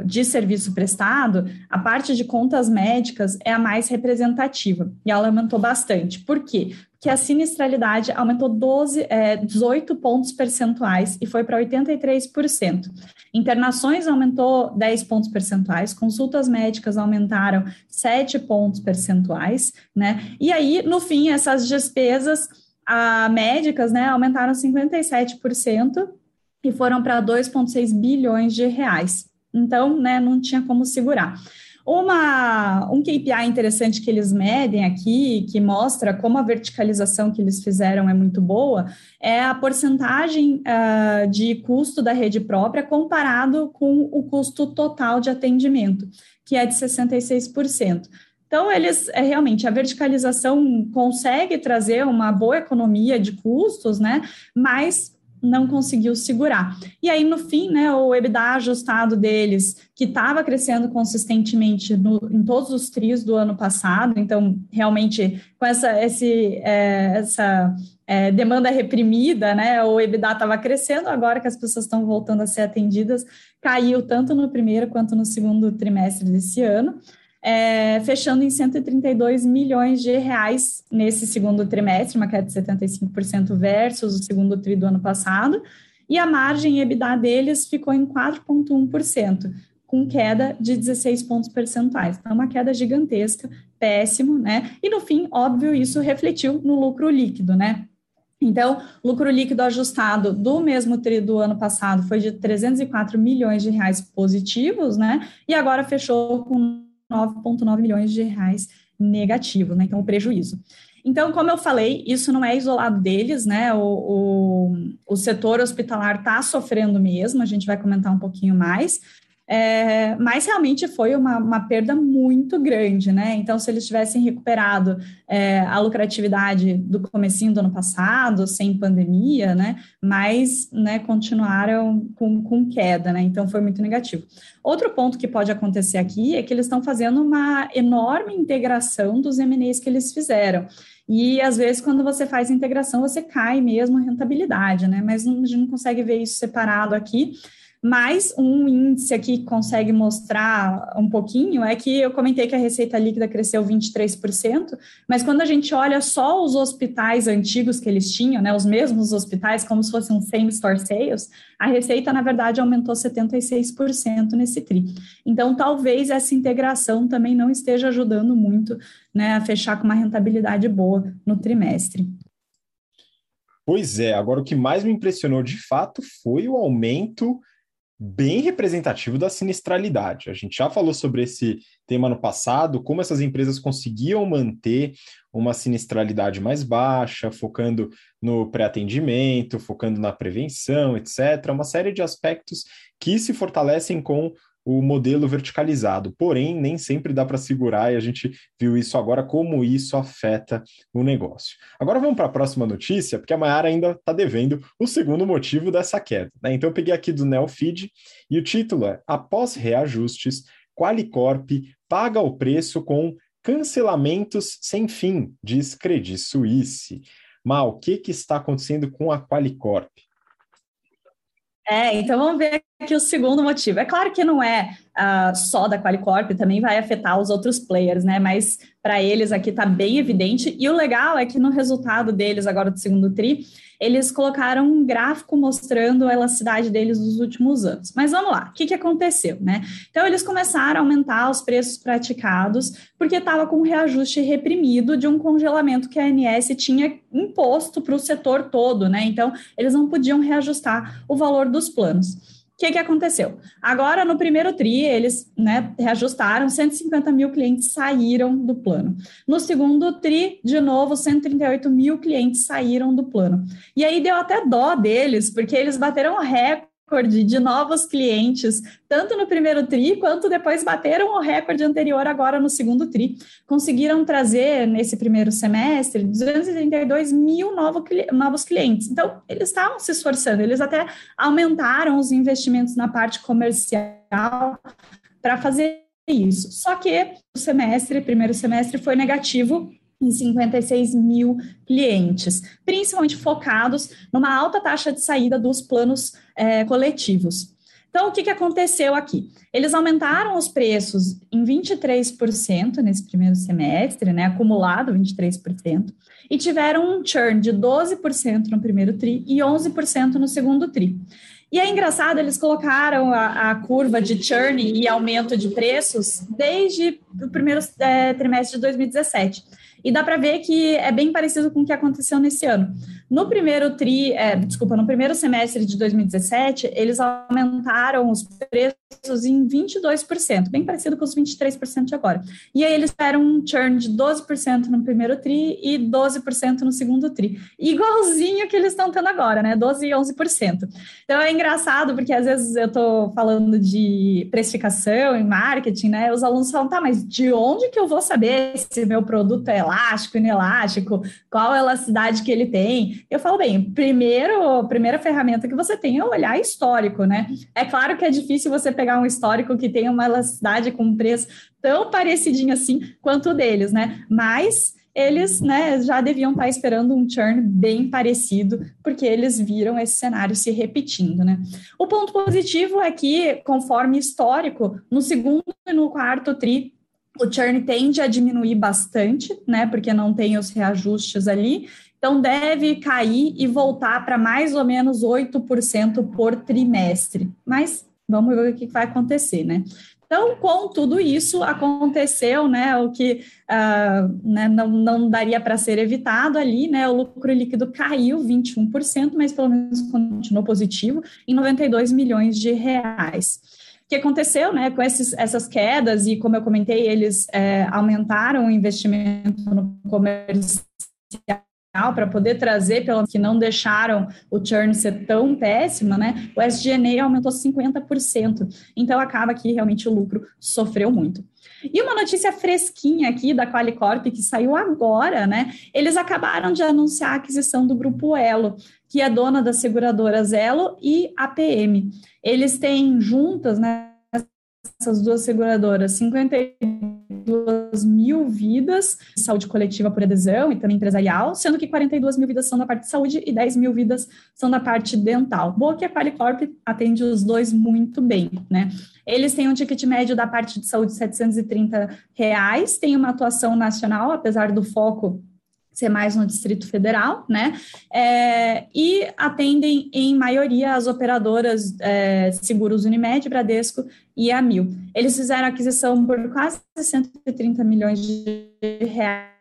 de serviço prestado, a parte de contas médicas é a mais representativa e ela aumentou bastante. Por quê? Porque a sinistralidade aumentou 12, é, 18 pontos percentuais e foi para 83%. Internações aumentou 10 pontos percentuais, consultas médicas aumentaram 7 pontos percentuais, né? E aí, no fim, essas despesas a, médicas né, aumentaram 57% e foram para 2,6 bilhões de reais. Então, né, não tinha como segurar. Uma, um KPI interessante que eles medem aqui, que mostra como a verticalização que eles fizeram é muito boa, é a porcentagem uh, de custo da rede própria comparado com o custo total de atendimento, que é de 66%. Então, eles é, realmente a verticalização consegue trazer uma boa economia de custos, né? Mas não conseguiu segurar. E aí, no fim, né, o EBITDA ajustado deles, que estava crescendo consistentemente no, em todos os trios do ano passado, então, realmente, com essa, esse, é, essa é, demanda reprimida, né, o EBITDA estava crescendo, agora que as pessoas estão voltando a ser atendidas, caiu tanto no primeiro quanto no segundo trimestre desse ano é, fechando em 132 milhões de reais nesse segundo trimestre, uma queda de 75% versus o segundo tri do ano passado, e a margem EBITDA deles ficou em 4,1%, com queda de 16 pontos percentuais. Então, uma queda gigantesca, péssimo, né? E no fim, óbvio, isso refletiu no lucro líquido, né? Então, lucro líquido ajustado do mesmo tri do ano passado foi de 304 milhões de reais positivos, né? E agora fechou com 9,9 milhões de reais negativo, né? Então, o prejuízo. Então, como eu falei, isso não é isolado deles, né? O, o, o setor hospitalar está sofrendo mesmo, a gente vai comentar um pouquinho mais, é, mas realmente foi uma, uma, perda muito grande, né? Então, se eles tivessem recuperado é, a lucratividade do comecinho do ano passado, sem pandemia, né? Mas né, continuaram com, com queda, né? Então foi muito negativo. Outro ponto que pode acontecer aqui é que eles estão fazendo uma enorme integração dos MNEs que eles fizeram. E às vezes, quando você faz integração, você cai mesmo a rentabilidade, né? Mas a gente não consegue ver isso separado aqui. Mas um índice aqui que consegue mostrar um pouquinho é que eu comentei que a receita líquida cresceu 23%, mas quando a gente olha só os hospitais antigos que eles tinham, né, os mesmos hospitais, como se fosse um same store sales, a receita, na verdade, aumentou 76% nesse TRI. Então, talvez essa integração também não esteja ajudando muito né, a fechar com uma rentabilidade boa no trimestre. Pois é, agora o que mais me impressionou de fato foi o aumento bem representativo da sinistralidade. A gente já falou sobre esse tema no passado, como essas empresas conseguiam manter uma sinistralidade mais baixa, focando no pré-atendimento, focando na prevenção, etc. Uma série de aspectos que se fortalecem com o modelo verticalizado. Porém, nem sempre dá para segurar e a gente viu isso agora, como isso afeta o negócio. Agora vamos para a próxima notícia, porque a Mayara ainda está devendo o segundo motivo dessa queda. Né? Então eu peguei aqui do Neofeed e o título é Após reajustes, Qualicorp paga o preço com cancelamentos sem fim, diz Credit Suisse. Mal, o que, que está acontecendo com a Qualicorp? É, então vamos ver aqui o segundo motivo. É claro que não é uh, só da Qualicorp, também vai afetar os outros players, né? Mas para eles aqui está bem evidente. E o legal é que no resultado deles, agora do segundo TRI, eles colocaram um gráfico mostrando a elasticidade deles nos últimos anos. Mas vamos lá, o que, que aconteceu, né? Então, eles começaram a aumentar os preços praticados porque estava com um reajuste reprimido de um congelamento que a ANS tinha imposto para o setor todo, né? Então, eles não podiam reajustar o valor dos planos. O que, que aconteceu? Agora, no primeiro TRI, eles né, reajustaram, 150 mil clientes saíram do plano. No segundo TRI, de novo, 138 mil clientes saíram do plano. E aí deu até dó deles, porque eles bateram recorde recorde de novos clientes, tanto no primeiro TRI, quanto depois bateram o recorde anterior agora no segundo TRI. Conseguiram trazer, nesse primeiro semestre, 232 mil novo, novos clientes. Então, eles estavam se esforçando, eles até aumentaram os investimentos na parte comercial para fazer isso. Só que o semestre, primeiro semestre, foi negativo em 56 mil clientes, principalmente focados numa alta taxa de saída dos planos é, coletivos. Então, o que, que aconteceu aqui? Eles aumentaram os preços em 23% nesse primeiro semestre, né, acumulado 23%, e tiveram um churn de 12% no primeiro TRI e 11% no segundo TRI. E é engraçado, eles colocaram a, a, curva de churn e aumento de preços desde o primeiro é, trimestre de 2017. E dá para ver que é bem parecido com o que aconteceu nesse ano. No primeiro tri, é, desculpa, no primeiro semestre de 2017, eles aumentaram os preços em 22%, bem parecido com os 23% de agora. E aí eles deram um churn de 12% no primeiro tri e 12% no segundo tri. Igualzinho que eles estão tendo agora, né? 12 e 11%. Então é engraçado, porque às vezes eu estou falando de precificação e marketing, né? Os alunos falam, tá, mas de onde que eu vou saber se meu produto é elástico, inelástico, qual elasticidade que ele tem? Eu falo bem, primeiro, primeira ferramenta que você tem é olhar histórico, né? É claro que é difícil você pegar um histórico que tenha uma elasticidade com preço tão parecidinho assim quanto o deles, né? Mas eles né, já deviam estar esperando um churn bem parecido, porque eles viram esse cenário se repetindo. Né? O ponto positivo é que, conforme histórico, no segundo e no quarto TRI, o churn tende a diminuir bastante, né? Porque não tem os reajustes ali, então, deve cair e voltar para mais ou menos 8% por trimestre. Mas vamos ver o que vai acontecer, né? Então, com tudo isso, aconteceu, né, o que uh, né, não, não daria para ser evitado ali, né, o lucro líquido caiu 21%, mas pelo menos continuou positivo, em 92 milhões de reais. O que aconteceu, né, com esses, essas quedas, e como eu comentei, eles é, aumentaram o investimento no comercial para poder trazer, pelo que não deixaram o churn ser tão péssima, né? O SG&A aumentou 50%. Então acaba que realmente o lucro sofreu muito. E uma notícia fresquinha aqui da Qualicorp que saiu agora, né? Eles acabaram de anunciar a aquisição do grupo Elo, que é dona das seguradoras Elo e APM. Eles têm juntas, né? Essas duas seguradoras, 52 42 mil vidas de saúde coletiva por adesão e também empresarial, sendo que 42 mil vidas são da parte de saúde e 10 mil vidas são da parte dental. Boa que a Qualicorp atende os dois muito bem, né? Eles têm um ticket médio da parte de saúde de 730 reais, tem uma atuação nacional, apesar do foco ser mais no Distrito Federal, né? É, e atendem em maioria as operadoras é, seguros Unimed, Bradesco e a Mil. Eles fizeram aquisição por quase 130 milhões de reais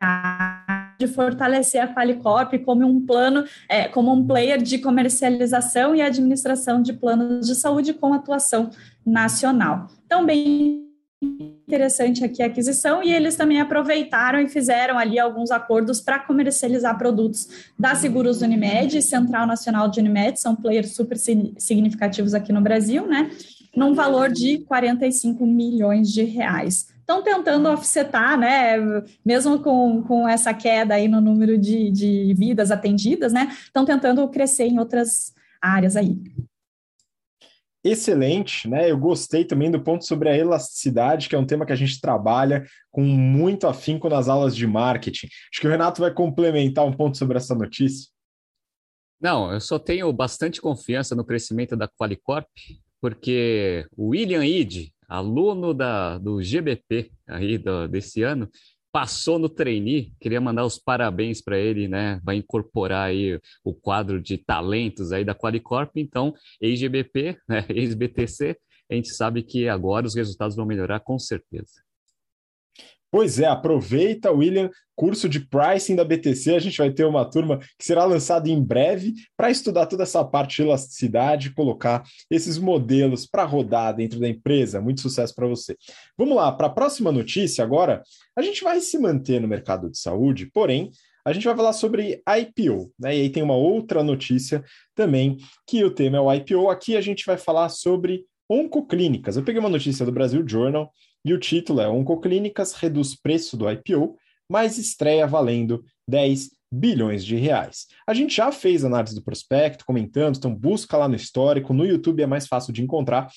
de fortalecer a Qualicorp como um plano, é, como um player de comercialização e administração de planos de saúde com atuação nacional. Então, bem interessante aqui a aquisição e eles também aproveitaram e fizeram ali alguns acordos para comercializar produtos da Seguros Unimed Central Nacional de Unimed, são players super significativos aqui no Brasil, né? Num valor de 45 milhões de reais. Estão tentando offsetar, né? Mesmo com, com essa queda aí no número de, de vidas atendidas, né? Estão tentando crescer em outras áreas aí excelente, né? Eu gostei também do ponto sobre a elasticidade, que é um tema que a gente trabalha com muito afinco nas aulas de marketing. Acho que o Renato vai complementar um ponto sobre essa notícia. Não, eu só tenho bastante confiança no crescimento da Qualicorp, porque o William Ide, aluno da, do GBP aí do, desse ano, passou no trainee, queria mandar os parabéns para ele, né? Vai incorporar aí o quadro de talentos aí da Qualicorp, então, ex-GBP, né? <laughs> ex-BTC, a gente sabe que agora os resultados vão melhorar com certeza. Pois é, aproveita, William, curso de pricing da BTC. A gente vai ter uma turma que será lançada em breve para estudar toda essa parte de elasticidade, colocar esses modelos para rodar dentro da empresa. Muito sucesso para você. Vamos lá, para a próxima notícia agora. A gente vai se manter no mercado de saúde, porém, a gente vai falar sobre IPO, né? E aí tem uma outra notícia também, que o tema é o IPO. Aqui a gente vai falar sobre oncoclínicas. Eu peguei uma notícia do Brasil Journal e o título é Oncoclínicas reduz preço do IPO, mas estreia valendo 10 bilhões de reais. A gente já fez análise do prospecto, comentando, então busca lá no histórico, no YouTube é mais fácil de encontrar,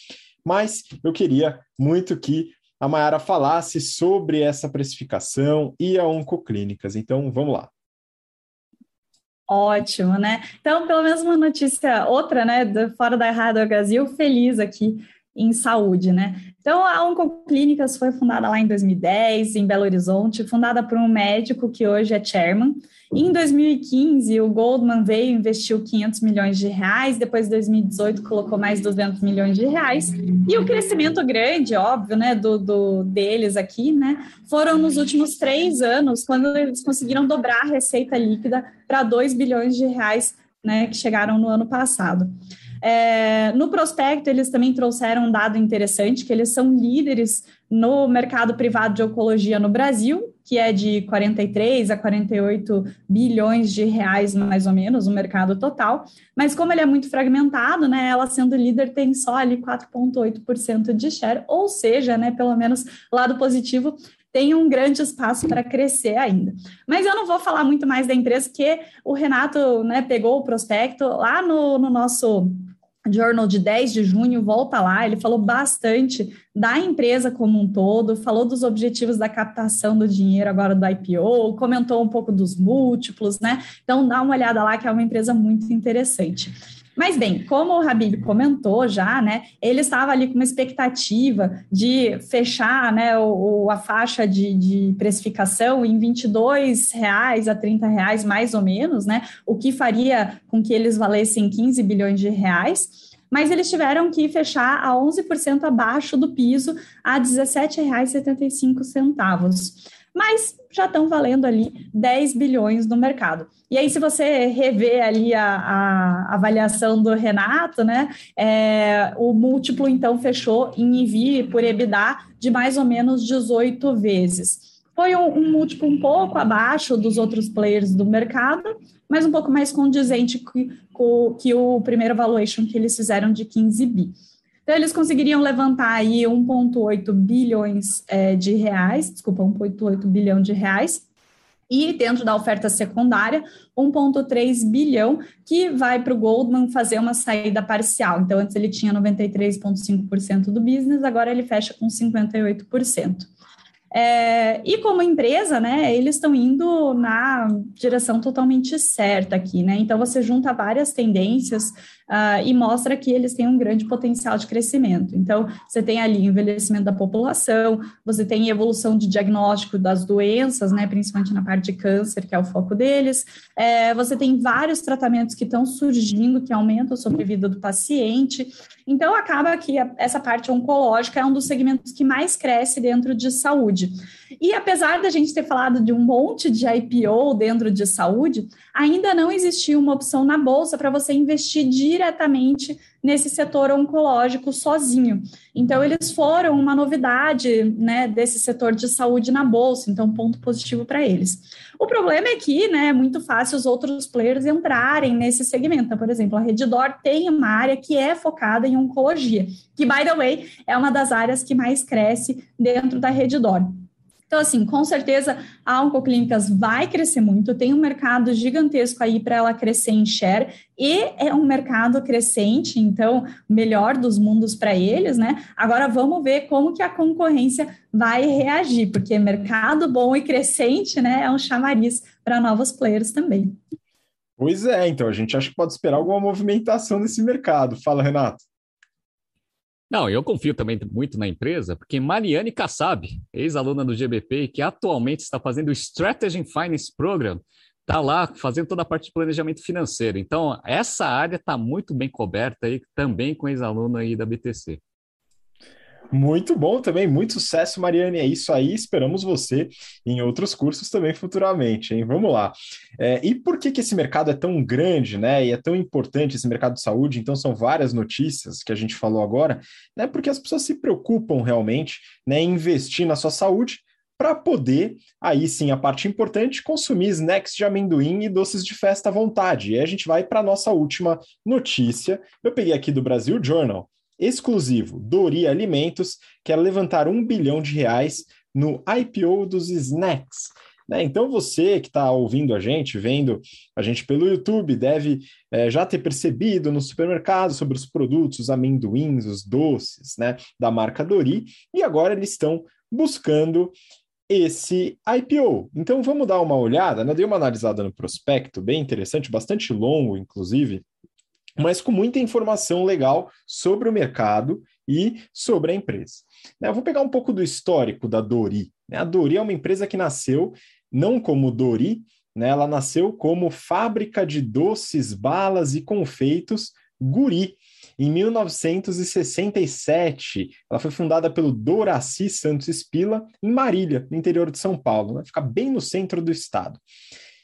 mas eu queria muito que a Mayara falasse sobre essa precificação e a Oncoclínicas. Então, vamos lá. Ótimo, né? Então, pelo menos uma notícia outra, né, fora da Rádio Brasil, feliz aqui em saúde, né? Então, a Oncoclínicas foi fundada lá em 2010, em Belo Horizonte, fundada por um médico que hoje é chairman. Em 2015, o Goldman veio investiu 500 milhões de reais, depois, em 2018, colocou mais 200 milhões de reais. E o crescimento grande, óbvio, né, do, do deles aqui, né, foram nos últimos três anos, quando eles conseguiram dobrar a receita líquida para 2 bilhões de reais, né, que chegaram no ano passado. É, no prospecto, eles também trouxeram um dado interessante, que eles são líderes no mercado privado de oncologia no Brasil, que é de 43 a 48 bilhões de reais, mais ou menos, o mercado total. Mas como ele é muito fragmentado, né, ela sendo líder tem só ali 4,8% de share, ou seja, né, pelo menos lado positivo, tem um grande espaço para crescer ainda. Mas eu não vou falar muito mais da empresa, porque o Renato né, pegou o prospecto lá no, no nosso Journal de 10 de junho, volta lá, ele falou bastante da empresa como um todo, falou dos objetivos da captação do dinheiro agora do IPO, comentou um pouco dos múltiplos, né? Então dá uma olhada lá que é uma empresa muito interessante. Mas bem, como o Habib comentou já, né, ele estava ali com uma expectativa de fechar né, o, a faixa de, de precificação em 22 reais a 30 reais, mais ou menos, né, o que faria com que eles valessem 15 bilhões de reais mas eles tiveram que fechar a 11% abaixo do piso, a R$ 17,75. Mas já estão valendo ali 10 bilhões no mercado. E aí, se você rever ali a, a avaliação do Renato, né, é, o múltiplo então fechou em EV por EBITDA de mais ou menos 18 vezes. Foi um, um múltiplo um pouco abaixo dos outros players do mercado, mas um pouco mais condizente que, que o primeiro valuation que eles fizeram de 15 bi. Então, eles conseguiriam levantar aí 1,8 bilhões é, de reais, desculpa, 1,8 bilhão de reais, e dentro da oferta secundária, 1,3 bilhão, que vai para o Goldman fazer uma saída parcial. Então, antes ele tinha 93,5% do business, agora ele fecha com 58%. É, e como empresa, né, eles estão indo na direção totalmente certa aqui, né? Então você junta várias tendências uh, e mostra que eles têm um grande potencial de crescimento. Então, você tem ali envelhecimento da população, você tem evolução de diagnóstico das doenças, né, principalmente na parte de câncer, que é o foco deles. É, você tem vários tratamentos que estão surgindo que aumentam a sobrevida do paciente. Então, acaba que a, essa parte oncológica é um dos segmentos que mais cresce dentro de saúde. E apesar da gente ter falado de um monte de IPO dentro de saúde, ainda não existia uma opção na bolsa para você investir diretamente nesse setor oncológico sozinho. Então, eles foram uma novidade né, desse setor de saúde na bolsa, então, ponto positivo para eles. O problema é que né, é muito fácil os outros players entrarem nesse segmento. Então, por exemplo, a Reddor tem uma área que é focada em oncologia, que, by the way, é uma das áreas que mais cresce dentro da Reddor. Então, assim, com certeza a Oncoclínicas vai crescer muito, tem um mercado gigantesco aí para ela crescer em share, e é um mercado crescente, então, melhor dos mundos para eles, né? Agora vamos ver como que a concorrência vai reagir, porque mercado bom e crescente, né, é um chamariz para novos players também. Pois é, então a gente acha que pode esperar alguma movimentação nesse mercado. Fala, Renato. Não, eu confio também muito na empresa, porque Mariane Kassab, ex-aluna do GBP, que atualmente está fazendo o Strategy Finance Program, está lá fazendo toda a parte de planejamento financeiro. Então, essa área está muito bem coberta aí, também com ex-aluno aí da BTC. Muito bom também, muito sucesso, Mariane. É isso aí. Esperamos você em outros cursos também futuramente, hein? Vamos lá. É, e por que, que esse mercado é tão grande, né? E é tão importante esse mercado de saúde? Então, são várias notícias que a gente falou agora, né? Porque as pessoas se preocupam realmente né, em investir na sua saúde para poder, aí sim, a parte importante, consumir snacks de amendoim e doces de festa à vontade. E a gente vai para a nossa última notícia. Eu peguei aqui do Brasil Journal exclusivo Dori Alimentos, quer levantar um bilhão de reais no IPO dos snacks. Né? Então, você que está ouvindo a gente, vendo a gente pelo YouTube, deve é, já ter percebido no supermercado sobre os produtos, os amendoins, os doces né, da marca Dori, e agora eles estão buscando esse IPO. Então, vamos dar uma olhada, né? dei uma analisada no prospecto, bem interessante, bastante longo, inclusive, mas com muita informação legal sobre o mercado e sobre a empresa. Eu vou pegar um pouco do histórico da Dori. A Dori é uma empresa que nasceu não como Dori, né? ela nasceu como fábrica de doces, balas e confeitos Guri. Em 1967, ela foi fundada pelo Doraci Santos Espila, em Marília, no interior de São Paulo, né? fica bem no centro do estado.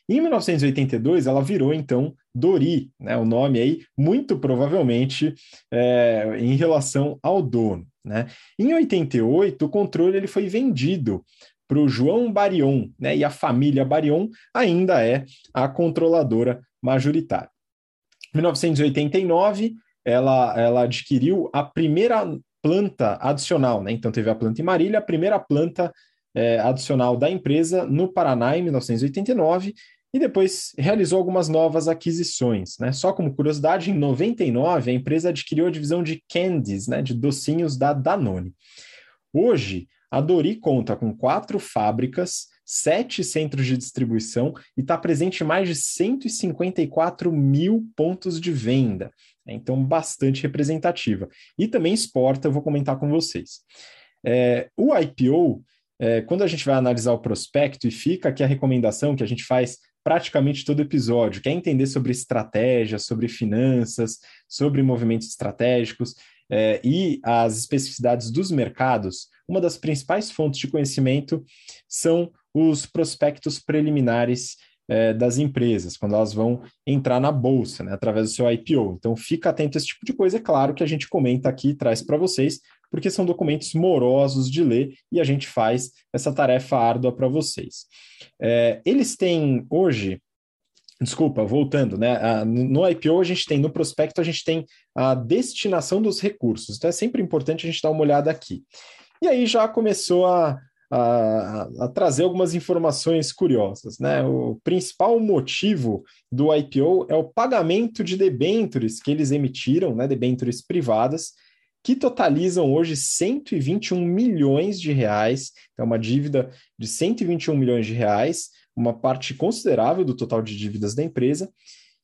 Em 1982, ela virou então Dori, né, o nome aí, muito provavelmente é, em relação ao dono. Né? Em 88, o controle ele foi vendido para o João Barion, né, e a família Barion ainda é a controladora majoritária. Em 1989, ela, ela adquiriu a primeira planta adicional, né? Então teve a planta em Marília, a primeira planta é, adicional da empresa no Paraná em 1989 e depois realizou algumas novas aquisições. Né? Só como curiosidade, em 99 a empresa adquiriu a divisão de candies, né, de docinhos da Danone. Hoje, a Dori conta com quatro fábricas, sete centros de distribuição e está presente em mais de 154 mil pontos de venda. Então, bastante representativa. E também exporta, eu vou comentar com vocês. É, o IPO, é, quando a gente vai analisar o prospecto, e fica aqui a recomendação que a gente faz praticamente todo episódio, quer entender sobre estratégia, sobre finanças, sobre movimentos estratégicos é, e as especificidades dos mercados, uma das principais fontes de conhecimento são os prospectos preliminares é, das empresas, quando elas vão entrar na bolsa, né, através do seu IPO. Então, fica atento a esse tipo de coisa, é claro que a gente comenta aqui e traz para vocês, porque são documentos morosos de ler e a gente faz essa tarefa árdua para vocês. É, eles têm hoje. Desculpa, voltando, né? No IPO a gente tem, no prospecto a gente tem a destinação dos recursos. Então é sempre importante a gente dar uma olhada aqui. E aí já começou a, a, a, trazer algumas informações curiosas. Né? O principal motivo do IPO é o pagamento de debêntures que eles emitiram, né, debêntures privadas, que totalizam hoje 121 milhões de reais, é uma dívida de 121 milhões de reais, uma parte considerável do total de dívidas da empresa,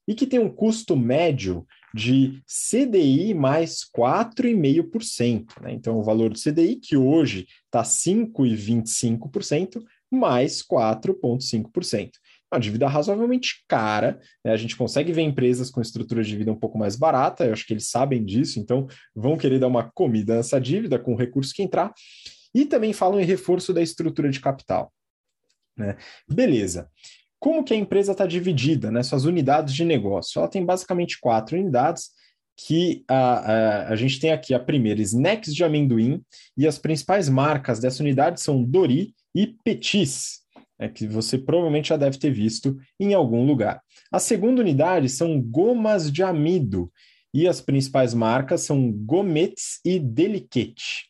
e que tem um custo médio de CDI mais 4,5%. Né? Então, o valor do CDI, que hoje está 5,25%, mais 4,5% uma dívida razoavelmente cara. Né? A gente consegue ver empresas com estrutura de dívida um pouco mais barata, eu acho que eles sabem disso, então vão querer dar uma comida nessa dívida com o recurso que entrar. E também falam em reforço da estrutura de capital. Né? Beleza. Como que a empresa está dividida, né? Suas unidades de negócio? Ela tem basicamente quatro unidades, que a, a, a gente tem aqui a primeira, Snacks de amendoim, e as principais marcas dessa unidade são Dori e Petis é que você provavelmente já deve ter visto em algum lugar. A segunda unidade são gomas de amido, e as principais marcas são Gometes e Deliquete.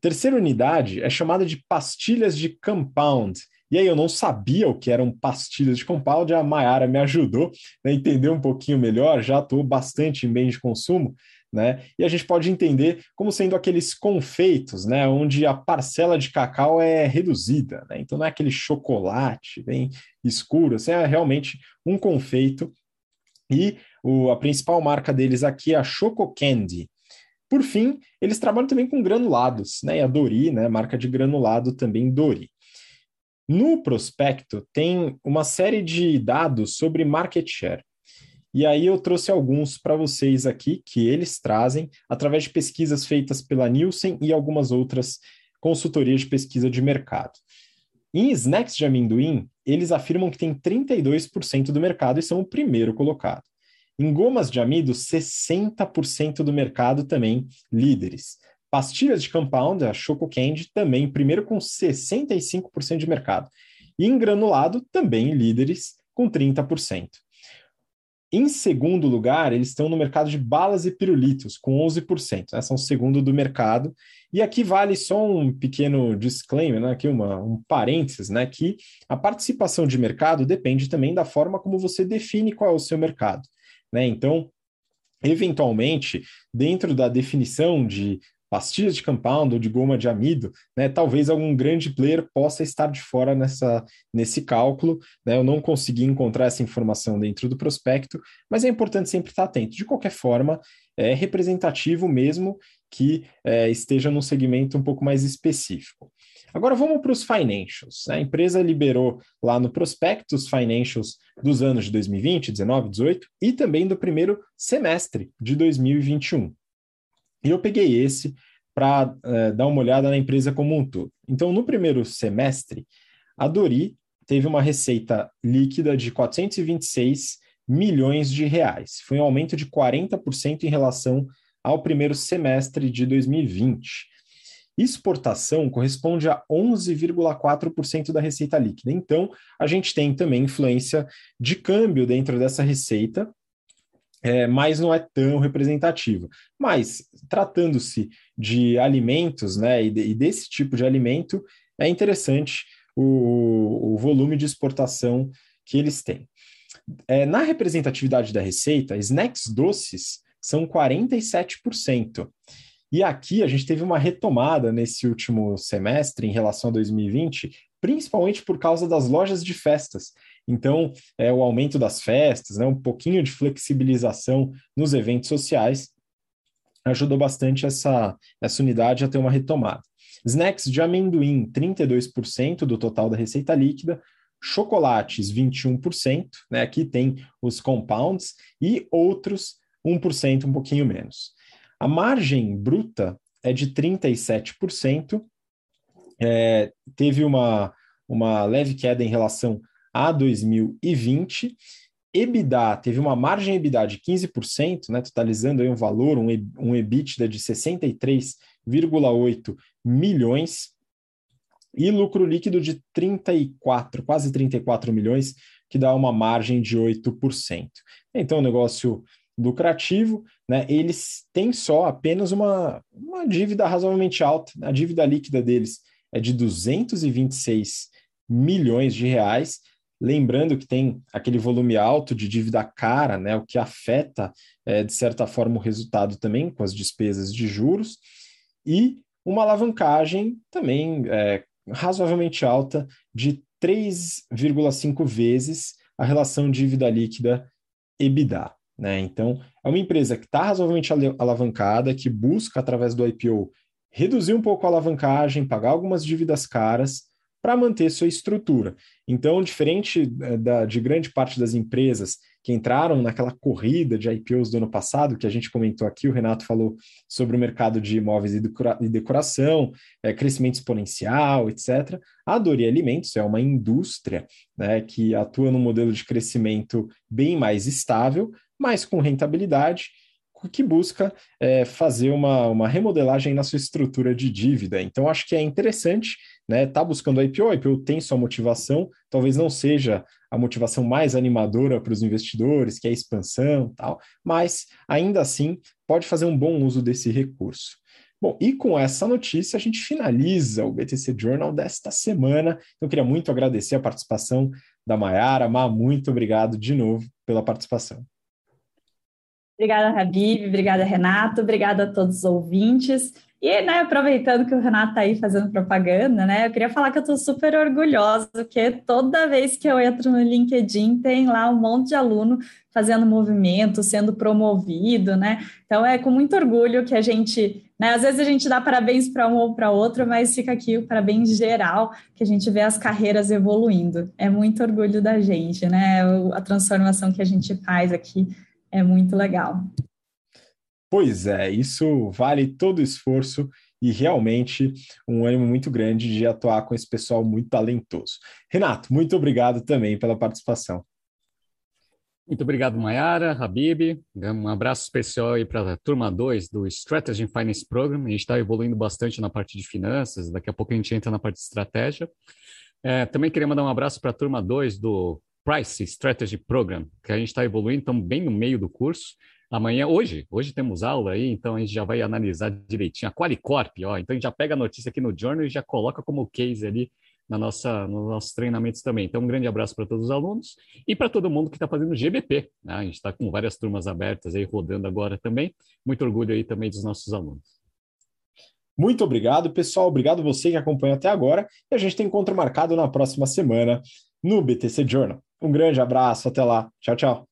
terceira unidade é chamada de pastilhas de compound. E aí eu não sabia o que eram pastilhas de compound, a Mayara me ajudou a entender um pouquinho melhor, já estou bastante em bens de consumo, né? E a gente pode entender como sendo aqueles confeitos, né? Onde a parcela de cacau é reduzida, né? Então não é aquele chocolate bem escuro, assim, é realmente um confeito. E o, a principal marca deles aqui é a Choco Candy. Por fim, eles trabalham também com granulados, né? E a Dori, né? Marca de granulado também Dori. No prospecto tem uma série de dados sobre market share. E aí eu trouxe alguns para vocês aqui que eles trazem através de pesquisas feitas pela Nielsen e algumas outras consultorias de pesquisa de mercado. Em snacks de amendoim, eles afirmam que tem 32% do mercado e são o primeiro colocado. Em gomas de amido, 60% do mercado também líderes. Pastilhas de compound, a Choco Candy, também primeiro com 65% de mercado. E em granulado, também líderes com 30%. Em segundo lugar, eles estão no mercado de balas e pirulitos, com 11%, né? são o segundo do mercado. E aqui vale só um pequeno disclaimer, né? aqui uma, um parênteses, né? que a participação de mercado depende também da forma como você define qual é o seu mercado. Né? Então, eventualmente, dentro da definição de pastilhas de compound ou de goma de amido, né, talvez algum grande player possa estar de fora nessa, nesse cálculo. Né, eu não consegui encontrar essa informação dentro do prospecto, mas é importante sempre estar atento. De qualquer forma, é representativo mesmo que é, esteja num segmento um pouco mais específico. Agora vamos para os financials. A empresa liberou lá no prospecto os financials dos anos de 2020, 19, 18 e também do primeiro semestre de 2021. E eu peguei esse para é, dar uma olhada na empresa como um todo. Então, no primeiro semestre, a Dori teve uma receita líquida de 426 milhões de reais. Foi um aumento de 40% em relação ao primeiro semestre de 2020. Exportação corresponde a 11,4% da receita líquida. Então, a gente tem também influência de câmbio dentro dessa receita, é, mas não é tão representativa. Mas, tratando-se de alimentos, né, e, de, e, desse tipo de alimento, é interessante o, o volume de exportação que eles têm. É, na representatividade da receita, snacks doces são 47%. E aqui a gente teve uma retomada nesse último semestre em relação a 2020, principalmente por causa das lojas de festas. Então, é o aumento das festas, né, um pouquinho de flexibilização nos eventos sociais ajudou bastante essa, essa unidade a ter uma retomada. Snacks de amendoim, 32% do total da receita líquida, chocolates, 21%, né, aqui tem os compounds, e outros, 1%, um pouquinho menos. A margem bruta é de 37%, é, teve uma, uma leve queda em relação a 2020. EBITDA teve uma margem EBITDA de 15%, né, totalizando aí um valor, um, um EBITDA de 63,8 milhões, e lucro líquido de 34, quase 34 milhões, que dá uma margem de 8%. Então, negócio lucrativo, né, eles têm só apenas uma, uma dívida razoavelmente alta. A dívida líquida deles é de 226 milhões de reais. Lembrando que tem aquele volume alto de dívida cara, né, o que afeta, é, de certa forma, o resultado também com as despesas de juros, e uma alavancagem também é, razoavelmente alta de 3,5 vezes a relação dívida líquida EBITDA. Né? Então, é uma empresa que está razoavelmente alavancada, que busca, através do IPO, reduzir um pouco a alavancagem, pagar algumas dívidas caras para manter sua estrutura. Então, diferente eh, da, de grande parte das empresas que entraram naquela corrida de IPOs do ano passado, que a gente comentou aqui, o Renato falou sobre o mercado de imóveis e, decora, decoração, é, crescimento exponencial, etc. A Dori Alimentos é uma indústria né, que atua num modelo de crescimento bem mais estável, mas com rentabilidade, que busca é, fazer uma, uma remodelagem na sua estrutura de dívida. Então, acho que é interessante, né? Tá buscando a IPO, a IPO tem sua motivação, talvez não seja a motivação mais animadora para os investidores, que é a expansão tal, mas ainda assim pode fazer um bom uso desse recurso. Bom, e com essa notícia a gente finaliza o BTC Journal desta semana. Então, eu queria muito agradecer a participação da Mayara. Má, muito obrigado de novo pela participação. Obrigada, Habib, obrigada, Renato, obrigada a todos os ouvintes. E, né, aproveitando que o Renato está aí fazendo propaganda, né, eu queria falar que eu estou super orgulhosa, porque toda vez que eu entro no LinkedIn tem lá um monte de aluno fazendo movimento, sendo promovido, né? Então é com muito orgulho que a gente, né, às vezes a gente dá parabéns para um ou para outro, mas fica aqui o parabéns geral, que a gente vê as carreiras evoluindo. É muito orgulho da gente, né? A transformação que a gente faz aqui é muito legal. Pois é, isso vale todo o esforço e realmente um ânimo muito grande de atuar com esse pessoal muito talentoso. Renato, muito obrigado também pela participação. Muito obrigado, Mayara, Habib. Um abraço especial aí para a turma 2 do Strategy Finance Program. A gente está evoluindo bastante na parte de finanças, daqui a pouco a gente entra na parte de estratégia. É, também queria mandar um abraço para a turma 2 do Price Strategy Program, que a gente está evoluindo, estamos bem no meio do curso. Amanhã, hoje, hoje temos aula aí, então a gente já vai analisar direitinho a Qualicorp, ó. Então a gente já pega a notícia aqui no Journal e já coloca como case ali na nossa, nos nossos treinamentos também. Então, um grande abraço para todos os alunos e para todo mundo que está fazendo GBP. Né? A gente está com várias turmas abertas aí rodando agora também. Muito orgulho aí também dos nossos alunos. Muito obrigado, pessoal. Obrigado você que acompanhou até agora. E a gente tem encontro marcado na próxima semana no BTC Journal. Um grande abraço, até lá. Tchau, tchau.